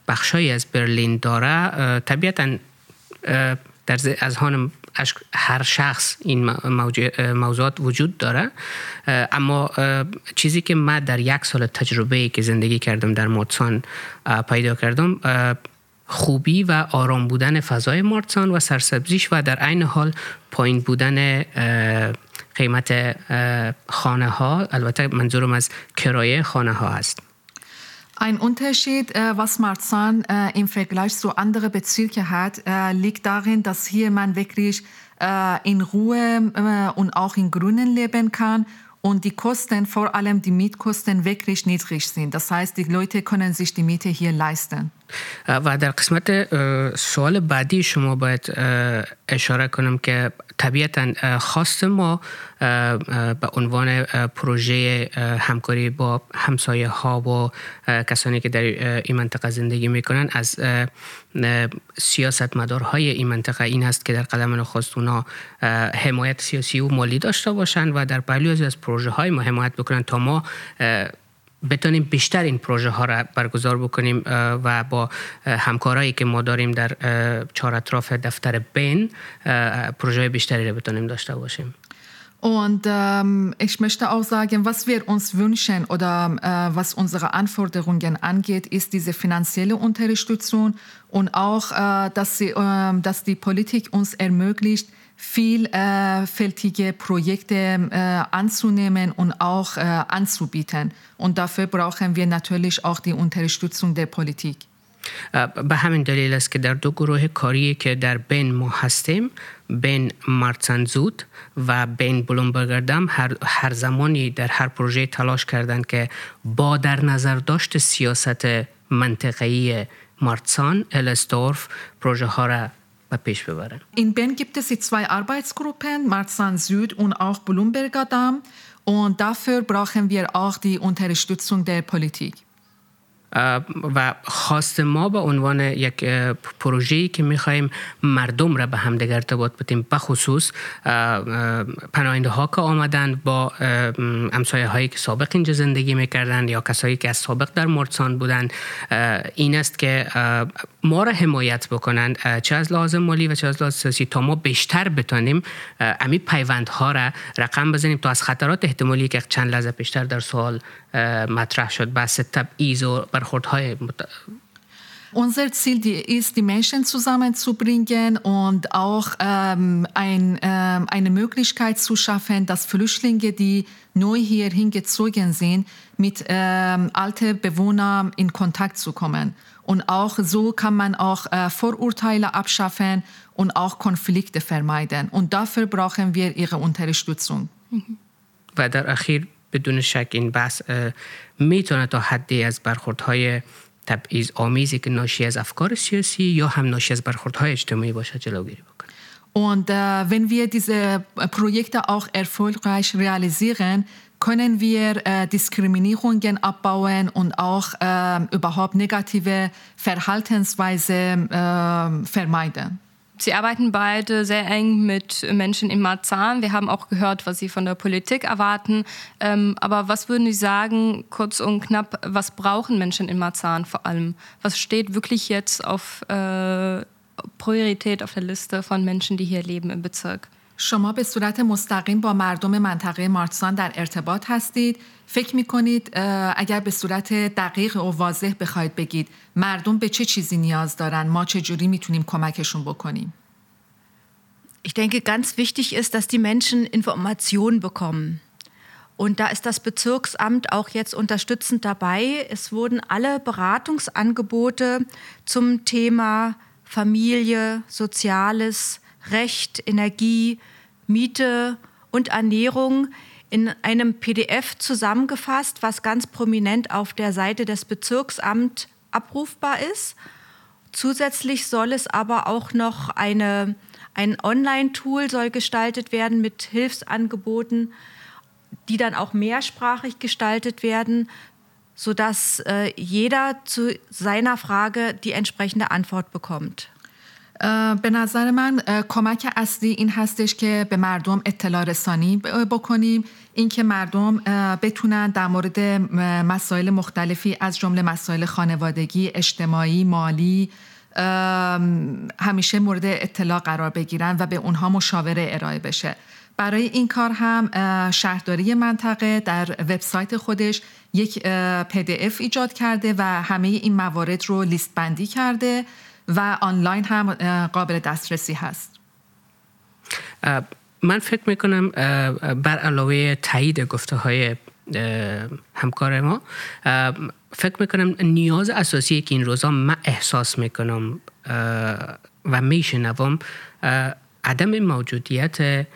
بخشایی از برلین داره طبیعتا در از هان هر شخص این موضوعات وجود داره. اما چیزی که من در یک سال تجربه که زندگی کردم در مارتسان پیدا کردم خوبی و آرام بودن فضای مارتسان و سرسبزیش و در عین حال پایین بودن قیمت خانه ها البته منظورم از کرایه خانه ها است Ein Unterschied, was Marzahn im Vergleich zu anderen Bezirken hat, liegt darin, dass hier man wirklich in Ruhe und auch in Grünen leben kann Und die Kosten, vor allem die Mietkosten, wirklich niedrig sind. Das heißt, die Leute können sich die Miete hier leisten. و در قسمت سوال بعدی شما باید اشاره کنم که طبیعتا خواست ما به عنوان پروژه همکاری با همسایه ها و کسانی که در این منطقه زندگی می‌کنن از سیاست مدارهای این منطقه این هست که در قدم نخست اونا حمایت سیاسی و مالی داشته باشند و در پهلوی از پروژه های ما حمایت بکنن تا ما بتونیم بیشتر این پروژه ها را برگزار بکنیم و با همکارایی که ما داریم در چهار اطراف دفتر بین پروژه بیشتری را بتونیم داشته باشیم. Und ähm, ich möchte auch sagen, was wir uns wünschen oder äh, was unsere Anforderungen angeht, ist diese finanzielle Unterstützung und auch, äh, dass, sie, äh, dass die Politik uns ermöglicht, vielfältige Projekte äh, anzunehmen und auch äh, anzubieten. Und dafür brauchen wir natürlich auch die Unterstützung der Politik. به همین دلیل است که در دو گروه کاری که در بین ما هستیم بین مارتسنزود و بین بلومبرگردم هر, هر زمانی در هر پروژه تلاش کردند که با در نظر داشت سیاست منطقه‌ای مارتسان الستورف پروژه ها را پیش ببرن. In Bern gibt es zwei Arbeitsgruppen, Marzahn Süd und auch Blumberger Damm. Und dafür brauchen wir auch die Unterstützung der Politik. و خواست ما به عنوان یک پروژه‌ای که می‌خواهیم مردم را به همدیگر ارتباط بدیم. به خصوص پناهنده ها که آمدن با امسایه هایی که سابق اینجا زندگی می‌کردن یا کسایی که از سابق در مرسان بودن این است که ما را حمایت بکنند. چه از لازم مالی و چه از لازم سیاسی تا ما بیشتر بتانیم امی پیوندها را رقم بزنیم تا از خطرات احتمالی که چند لحظه پیشتر در سوال مطرح شد بحث تبعیض و برخوردهای Unser Ziel ist, die Menschen zusammenzubringen und auch ähm, ein, ähm, eine Möglichkeit zu schaffen, dass Flüchtlinge, die neu hier hingezogen sind, mit ähm, alten Bewohnern in Kontakt zu kommen. Und auch so kann man auch äh, Vorurteile abschaffen und auch Konflikte vermeiden. Und dafür brauchen wir Ihre Unterstützung. و در اخیر بدون شک این بحث میتونه تا حدی از برخوردهای تبعیض آمیزی که ناشی از افکار سیاسی یا هم ناشی از برخوردهای اجتماعی باشه جلوگیری بکنه Und äh, wenn wir diese Projekte auch erfolgreich realisieren, können wir äh, Diskriminierungen abbauen und auch äh, überhaupt negative Verhaltensweise äh, vermeiden. Sie arbeiten beide sehr eng mit Menschen in Marzahn. Wir haben auch gehört, was Sie von der Politik erwarten. Ähm, aber was würden Sie sagen, kurz und knapp, was brauchen Menschen in Marzahn vor allem? Was steht wirklich jetzt auf äh, Priorität auf der Liste von Menschen, die hier leben im Bezirk? شما به صورت مستقیم با مردم منطقه مارتسان در ارتباط هستید فکر می کنید اگر به صورت دقیق و واضح بخواید بگید مردم به چه چیزی نیاز دارن ما چه جوری میتونیم کمکشون بکنیم Ich denke, ganz wichtig ist, dass die Menschen Informationen bekommen. Und da ist das Bezirksamt auch jetzt unterstützend dabei. Es wurden alle Beratungsangebote zum Thema Familie, Soziales, Recht, Energie, Miete und Ernährung in einem PDF zusammengefasst, was ganz prominent auf der Seite des Bezirksamts abrufbar ist. Zusätzlich soll es aber auch noch eine, ein Online-Tool soll gestaltet werden mit Hilfsangeboten, die dann auch mehrsprachig gestaltet werden, sodass äh, jeder zu seiner Frage die entsprechende Antwort bekommt. به نظر من کمک اصلی این هستش که به مردم اطلاع رسانی بکنیم. اینکه مردم بتونن در مورد مسائل مختلفی از جمله مسائل خانوادگی اجتماعی مالی همیشه مورد اطلاع قرار بگیرن و به اونها مشاوره ارائه بشه. برای این کار هم شهرداری منطقه در وبسایت خودش یک پی ایجاد کرده و همه این موارد رو لیست بندی کرده. و آنلاین هم قابل دسترسی هست. من فکر می‌کنم بر علاوه تایید گفته های همکار ما فکر می‌کنم نیاز اساسی که این روزا من احساس می‌کنم و میشنوم عدم موجودیت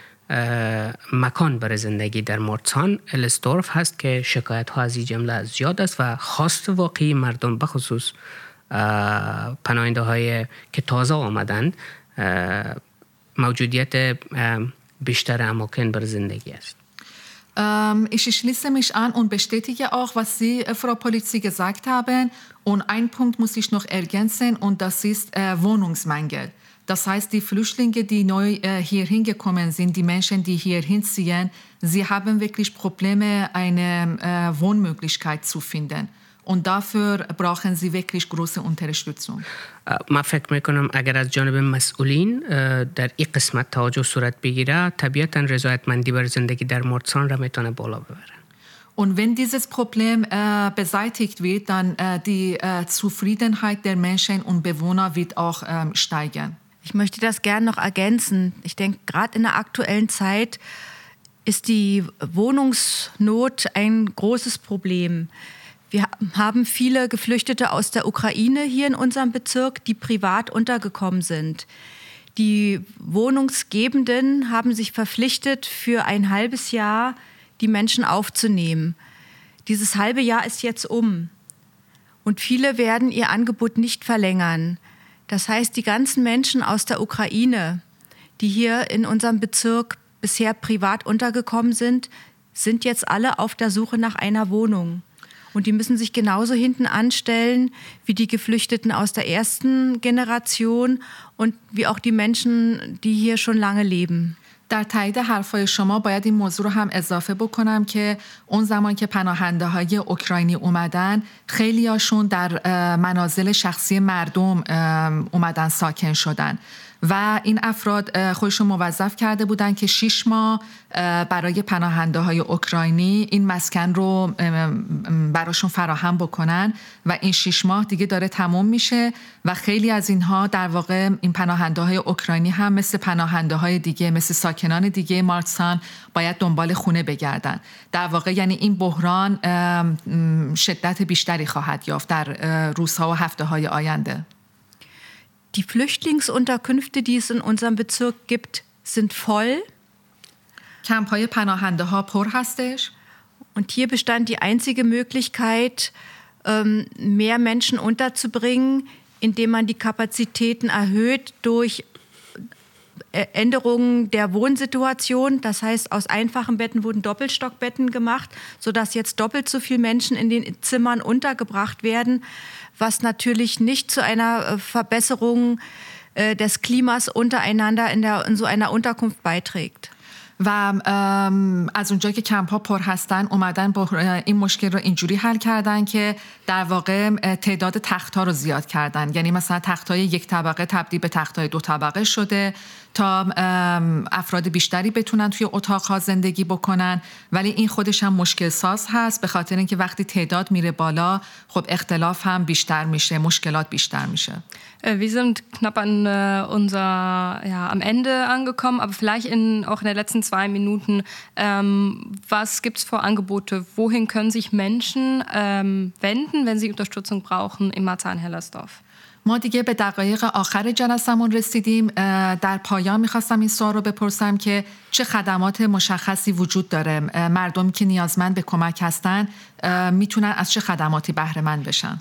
مکان برای زندگی در مورتان الستورف هست که شکایت ها از این جمله زیاد است و خواست واقعی مردم بخصوص پناهنده های که تازه آمدند موجودیت بیشتر اماکن بر زندگی است. Ähm, ich schließe mich an und bestätige auch, was Sie, Frau Polizei, gesagt haben. Und ein Punkt muss ich noch ergänzen und das ist äh, Wohnungsmangel. Das heißt, die Flüchtlinge, die neu äh, hier hingekommen sind, die Menschen, die hier hinziehen, sie haben wirklich Probleme, eine äh, Wohnmöglichkeit zu finden. Und dafür brauchen sie wirklich große Unterstützung. من فکر میکنم اگر از جانب مسئولین در این قسمت توجه صورت بگیره طبیعتا رضایتمندی بر زندگی در مردسان را میتونه بالا ببره Und wenn dieses Problem äh, beseitigt wird, dann äh, die äh, Zufriedenheit der Menschen und Bewohner wird auch ähm, steigen. Ich möchte das gerne noch ergänzen. Ich denke, gerade in der aktuellen Zeit ist die Wohnungsnot ein großes Problem. Wir haben viele Geflüchtete aus der Ukraine hier in unserem Bezirk, die privat untergekommen sind. Die Wohnungsgebenden haben sich verpflichtet, für ein halbes Jahr die Menschen aufzunehmen. Dieses halbe Jahr ist jetzt um. Und viele werden ihr Angebot nicht verlängern. Das heißt, die ganzen Menschen aus der Ukraine, die hier in unserem Bezirk bisher privat untergekommen sind, sind jetzt alle auf der Suche nach einer Wohnung. Und die müssen sich genauso hinten anstellen wie die Geflüchteten aus der ersten Generation und wie auch die Menschen, die hier schon lange leben. در تایید حرفای شما باید این موضوع رو هم اضافه بکنم که اون زمان که پناهنده های اوکراینی اومدن خیلی هاشون در منازل شخصی مردم اومدن ساکن شدن و این افراد خودشون موظف کرده بودن که شیش ماه برای پناهنده های اوکراینی این مسکن رو براشون فراهم بکنن و این شیش ماه دیگه داره تموم میشه و خیلی از اینها در واقع این پناهنده های اوکراینی هم مثل پناهنده های دیگه مثل ساکنان دیگه مارسان باید دنبال خونه بگردن. در واقع یعنی این بحران شدت بیشتری خواهد یافت در روزها و هفته های آینده. Die Flüchtlingsunterkünfte, die es in unserem Bezirk gibt, sind voll. پناهنده ها پر هستش. Und hier bestand die einzige Möglichkeit, ähm, mehr Menschen unterzubringen, indem man die Kapazitäten erhöht durch äh, Änderungen der Wohnsituation. Das heißt, aus einfachen Betten wurden Doppelstockbetten gemacht, sodass jetzt doppelt so viele Menschen in den Zimmern untergebracht werden, was natürlich nicht zu einer äh, Verbesserung äh, des Klimas untereinander in, der, in so einer Unterkunft beiträgt. و از اونجا که کمپ ها پر هستن اومدن با این مشکل رو اینجوری حل کردن که در واقع تعداد تخت ها رو زیاد کردن یعنی مثلا تخت های یک طبقه تبدیل به تخت های دو طبقه شده تا افراد بیشتری بتونن توی اتاق زندگی بکنن ولی این خودش هم مشکل ساز هست به خاطر اینکه وقتی تعداد میره بالا خب اختلاف هم بیشتر میشه مشکلات بیشتر میشه Wir sind knapp an äh, unser, ja, am Ende angekommen, aber vielleicht in, auch in den letzten zwei Minuten. Ähm, was gibt es für Angebote? Wohin können sich Menschen ähm, wenden, wenn sie Unterstützung brauchen im Marzahn-Hellersdorf? ما دیگه به دقایق آخر جلسمون رسیدیم در پایان می‌خواستم این سوال رو بپرسم که چه خدمات مشخصی وجود داره؟ مردمی که نیازمند به کمک هستن می‌تونن از چه خدماتی بهره مند بشن؟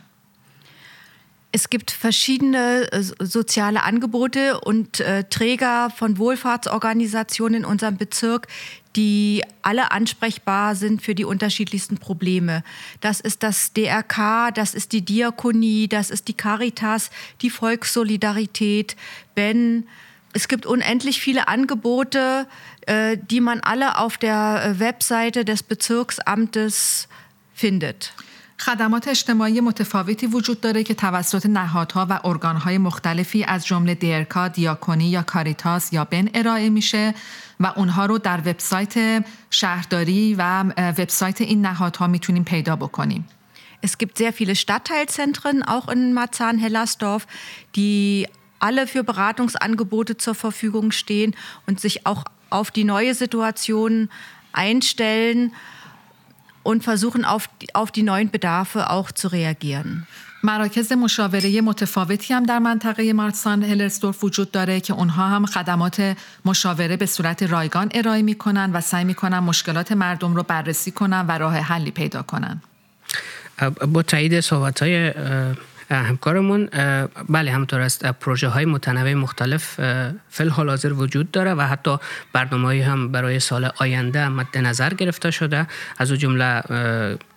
Es gibt verschiedene äh, soziale Angebote und äh, Träger von Wohlfahrtsorganisationen in unserem Bezirk, die alle ansprechbar sind für die unterschiedlichsten Probleme. Das ist das DRK, das ist die Diakonie, das ist die Caritas, die Volkssolidarität, Ben. Es gibt unendlich viele Angebote, äh, die man alle auf der Webseite des Bezirksamtes findet. خدمات اجتماعی متفاوتی وجود داره که توسط نهادها و ارگانهای مختلفی از جمله دیرکا، دیاکونی یا کاریتاس یا بن ارائه میشه و اونها رو در وبسایت شهرداری و وبسایت این نهادها میتونیم پیدا بکنیم. Es gibt sehr viele Stadtteilzentren, auch in Marzahn-Hellersdorf, die alle für Beratungsangebote zur Verfügung stehen und sich auch auf die neue Situation einstellen Und versuchen auf die, auf die neuen Bedarfe auch zu reagieren. مراکز مشاوره متفاوتی هم در منطقه مارسان هلرسدورف وجود داره که اونها هم خدمات مشاوره به صورت رایگان ارائه می‌کنن و سعی می‌کنن مشکلات مردم رو بررسی کنن و راه حلی پیدا کنن با تایید صحبت های همکارمون بله همطور است پروژه های متنوع مختلف فل حال حاضر وجود داره و حتی برنامه هم برای سال آینده مد نظر گرفته شده. از او جمله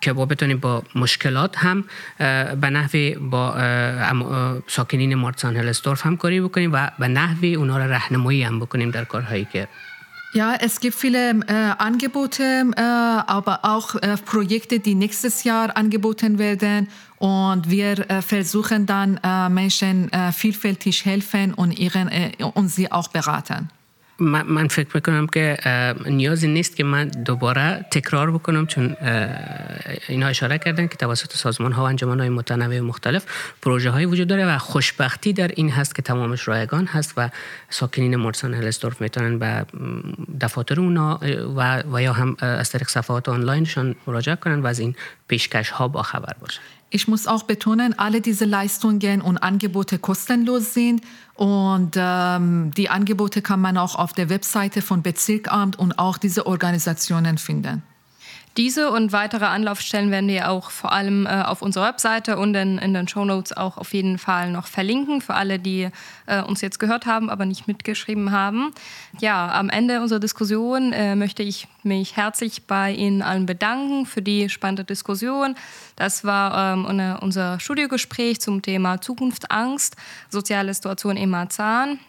که با بتونیم با مشکلات هم به نحوی با ساکنین مارتسان هلستورف همکاری بکنیم و به نحوی اونا را رهنمایی هم بکنیم در کارهایی که Ja, es gibt viele äh, Angebote, äh, aber auch äh, Projekte, die nächstes Jahr angeboten werden. Und wir äh, versuchen dann äh, Menschen äh, vielfältig helfen und, ihren, und sie auch beraten. من فکر می‌کنم که نیازی نیست که من دوباره تکرار بکنم چون اینا اشاره کردن که توسط سازمان ها و انجمن های متنوع مختلف پروژه های وجود داره و خوشبختی در این هست که تمامش رایگان هست و ساکنین مورسان هلستورف می‌تونن به دفاتر اونا و, و یا هم از طریق صفحات آنلاینشان مراجعه کنن و از این پیشکش ها با خبر باشن. Ich muss auch betonen, alle diese Leistungen und Angebote kostenlos sind. Und ähm, die Angebote kann man auch auf der Webseite von Bezirkamt und auch diese Organisationen finden. Diese und weitere Anlaufstellen werden wir auch vor allem äh, auf unserer Webseite und in, in den Shownotes auch auf jeden Fall noch verlinken für alle, die äh, uns jetzt gehört haben, aber nicht mitgeschrieben haben. Ja, am Ende unserer Diskussion äh, möchte ich mich herzlich bei Ihnen allen bedanken für die spannende Diskussion. Das war ähm, unser Studiogespräch zum Thema Zukunftsangst, soziale Situation in Marzahn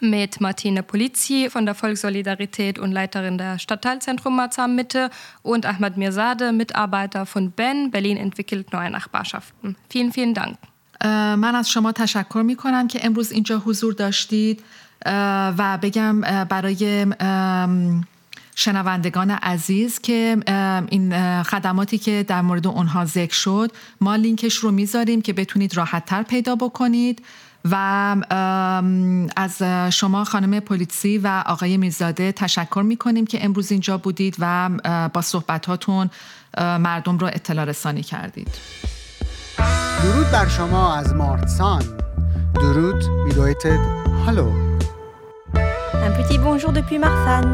mit Martine Polizzi von der Volkssolidarität und Leiterin der Stadtteilzentrum Marzahn Mitte und Ahmad Mirzade, Mitarbeiter von Ben, Berlin entwickelt neue Nachbarschaften. Vielen, vielen Dank. من از شما تشکر می کنم که امروز اینجا حضور داشتید و بگم برای شنوندگان عزیز که این خدماتی که در مورد اونها ذکر شد ما لینکش رو می‌ذاریم که بتونید راحت تر پیدا بکنید و از شما خانم پلیسی و آقای میرزاده تشکر می کنیم که امروز اینجا بودید و با صحبتاتون مردم رو اطلاع رسانی کردید درود بر شما از مارتسان درود bedeutet hallo Un petit bonjour depuis Marsan.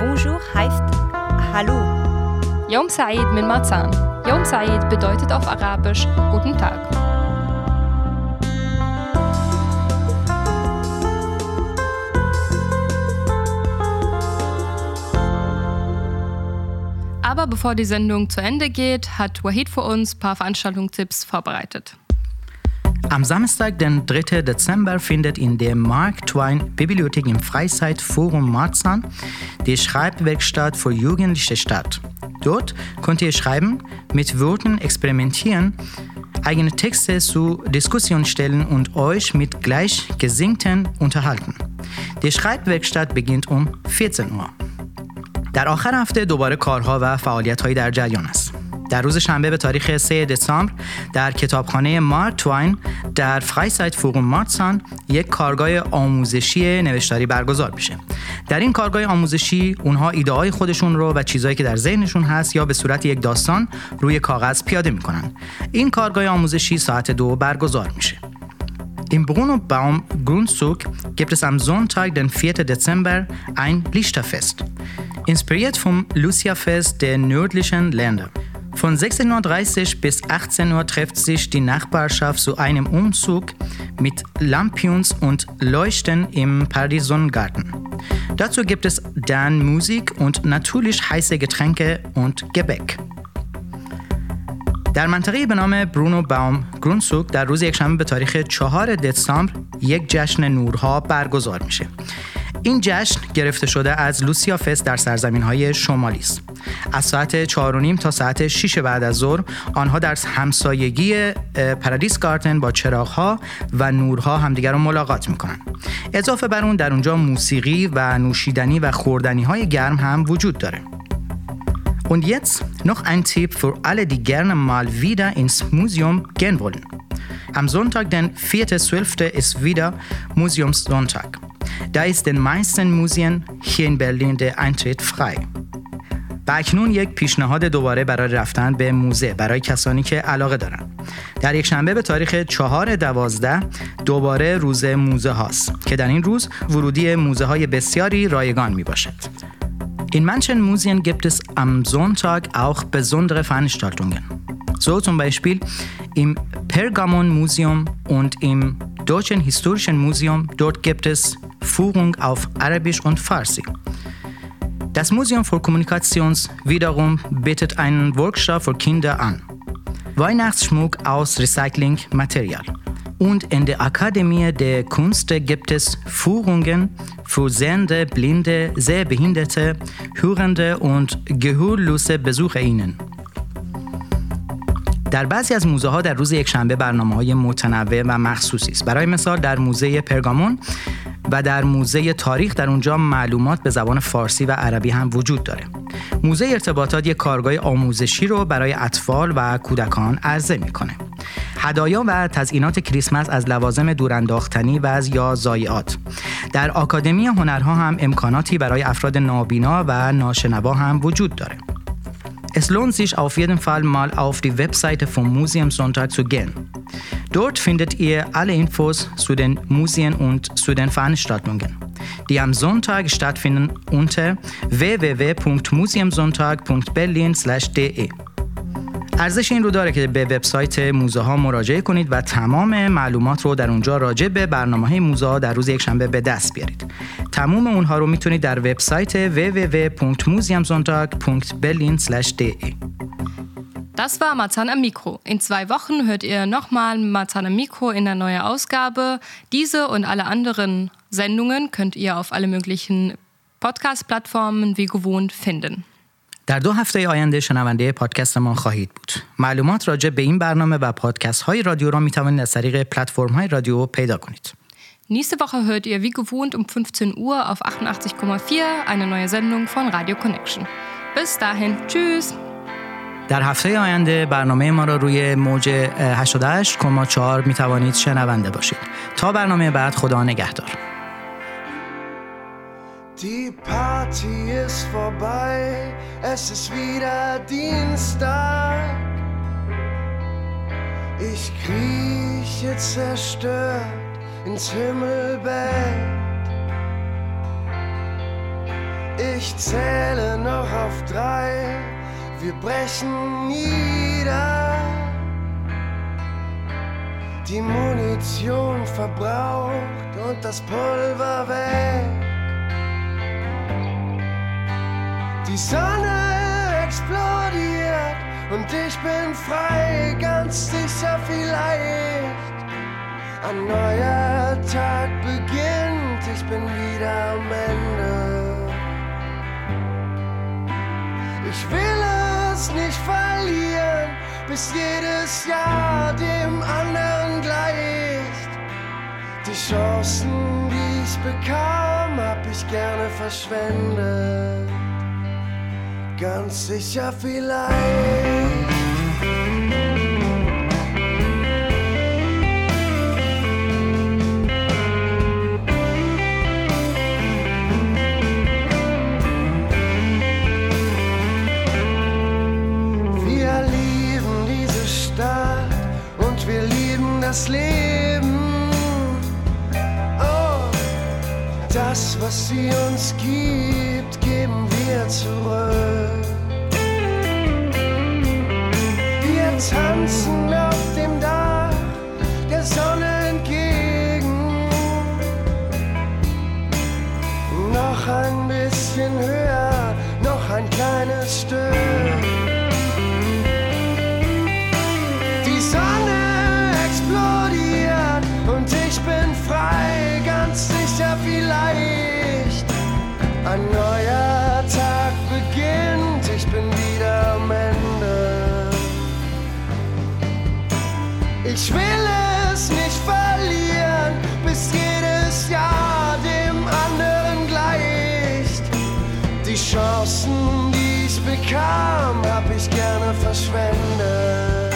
Bonjour heißt Hallo. يوم سعيد من مارسان Yom Said bedeutet auf Arabisch Guten Tag. Aber bevor die Sendung zu Ende geht, hat Wahid für uns ein paar Veranstaltungstipps vorbereitet. Am Samstag, den 3. Dezember, findet in der Mark Twain Bibliothek im Freizeitforum Marzahn die Schreibwerkstatt für Jugendliche statt. Dort könnt ihr schreiben, mit Worten experimentieren, eigene Texte zu Diskussion stellen und euch mit Gleichgesinnten unterhalten. Die Schreibwerkstatt beginnt um 14 Uhr. در آخر هفته دوباره کارها و فعالیت‌هایی در جریان است. در روز شنبه به تاریخ 3 دسامبر در کتابخانه مارک توین در فرایسایت فوقون مارتسان یک کارگاه آموزشی نوشتاری برگزار میشه. در این کارگاه آموزشی اونها ایده های خودشون رو و چیزهایی که در ذهنشون هست یا به صورت یک داستان روی کاغذ پیاده می‌کنن. این کارگاه آموزشی ساعت دو برگزار میشه. Im Bruno Baum Grundzug gibt es am Sonntag, den 4. Dezember, ein Lichterfest. Inspiriert vom Lucia-Fest der nördlichen Länder. Von 16.30 Uhr bis 18 Uhr trifft sich die Nachbarschaft zu einem Umzug mit Lampions und Leuchten im Paradies-Sonnengarten. Dazu gibt es dann Musik und natürlich heiße Getränke und Gebäck. در منطقه به نام برونو باوم گرونسوک در روز یکشنبه به تاریخ 4 دسامبر یک جشن نورها برگزار میشه. این جشن گرفته شده از لوسیا فست در سرزمین های شمالی است. از ساعت 4 تا ساعت 6 بعد از ظهر آنها در همسایگی پرادیس گارتن با چراغها و نورها همدیگر رو ملاقات می‌کنن. اضافه بر اون در اونجا موسیقی و نوشیدنی و خوردنی های گرم هم وجود داره. Und jetzt noch ein Tipp für alle, die gerne mal wieder ins Museum gehen wollen. Am Sonntag, den 4.12. ist wieder Museumssonntag. Da ist den meisten Museen hier in Berlin der Eintritt frei. و اکنون یک پیشنهاد دوباره برای رفتن به موزه برای کسانی که علاقه دارن در یک شنبه به تاریخ چهار دوازده دوباره روز موزه هاست که در این روز ورودی موزه های بسیاری رایگان می باشد In manchen Museen gibt es am Sonntag auch besondere Veranstaltungen. So zum Beispiel im Pergamon Museum und im Deutschen Historischen Museum. Dort gibt es Führung auf Arabisch und Farsi. Das Museum für Kommunikation wiederum bietet einen Workshop für Kinder an. Weihnachtsschmuck aus Recyclingmaterial. Und in der Akademie der Künste gibt es Führungen für sehende, blinde, sehbehinderte, hörende und gehörlose BesucherInnen. در بعضی از موزه ها در روز یکشنبه برنامه های متنوع و مخصوصی است. برای مثال در موزه پرگامون و در موزه تاریخ در اونجا معلومات به زبان فارسی و عربی هم وجود داره. موزه ارتباطات یک کارگاه آموزشی رو برای اطفال و کودکان عرضه می‌کنه. هدایا و تزئینات کریسمس از لوازم دورانداختنی و از یا زایعات. در آکادمی هنرها هم امکاناتی برای افراد نابینا و ناشنوا هم وجود داره. Es lohnt sich auf jeden Fall mal auf die Webseite vom Museum Sonntag zu gehen. Dort findet ihr alle Infos zu den Museen und zu den Veranstaltungen, die am Sonntag stattfinden unter www.museumsonntag.berlin/de. ارزش این رو داره که به وبسایت موزه ها مراجعه کنید و تمام معلومات رو در اونجا راجع به برنامه های موزه ها در روز یکشنبه به دست بیارید. تمام اونها رو میتونید در وبسایت www.museumsonntag.berlin/de Das war Marzahn am Mikro. In zwei Wochen hört ihr nochmal Marzahn am Mikro in der neuen Ausgabe. Diese und alle anderen Sendungen könnt ihr auf alle möglichen Podcast-Plattformen wie gewohnt finden. در دو هفته آینده شنونده پادکست ما خواهید بود. معلومات راجع به این برنامه و پادکست های رادیو را می توانید از طریق پلتفرم های رادیو پیدا کنید. Nächste Woche hört ihr wie gewohnt um 15 Uhr auf 88,4 eine neue Sendung von Radio Connection. Bis dahin, tschüss! در هفته آینده برنامه ما را روی موج 88,4 می توانید شنونده باشید. تا برنامه بعد خدا نگهدار. Die Party ist vorbei, es ist wieder Dienstag. Ich krieche zerstört ins Himmelbett. Ich zähle noch auf drei, wir brechen nieder. Die Munition verbraucht und das Pulver weg. Die Sonne explodiert und ich bin frei, ganz sicher vielleicht. Ein neuer Tag beginnt, ich bin wieder am Ende. Ich will es nicht verlieren, bis jedes Jahr dem anderen gleicht. Die Chancen, die ich bekam, hab ich gerne verschwendet. Ganz sicher vielleicht. Wir lieben diese Stadt und wir lieben das Leben. Oh, das, was sie uns gibt, geben wir bliver til rød. Vi er tansen Ich will es nicht verlieren, bis jedes Jahr dem anderen gleicht. Die Chancen, die ich bekam, hab ich gerne verschwendet.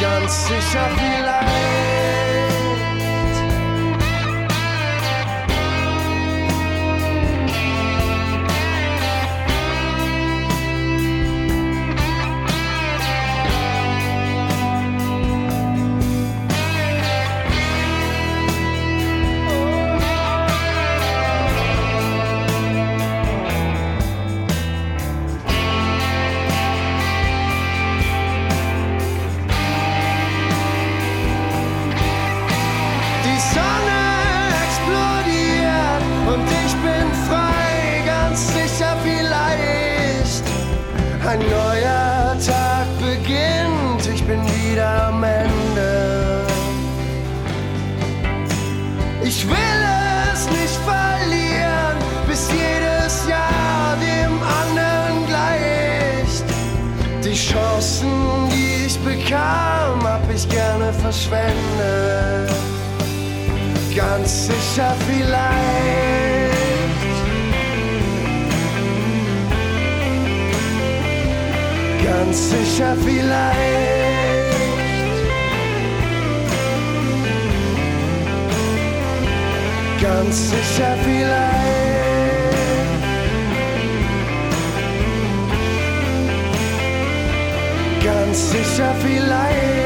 Ganz sicher vielleicht. Ganz sicher vielleicht. Ganz sicher vielleicht. Ganz sicher vielleicht.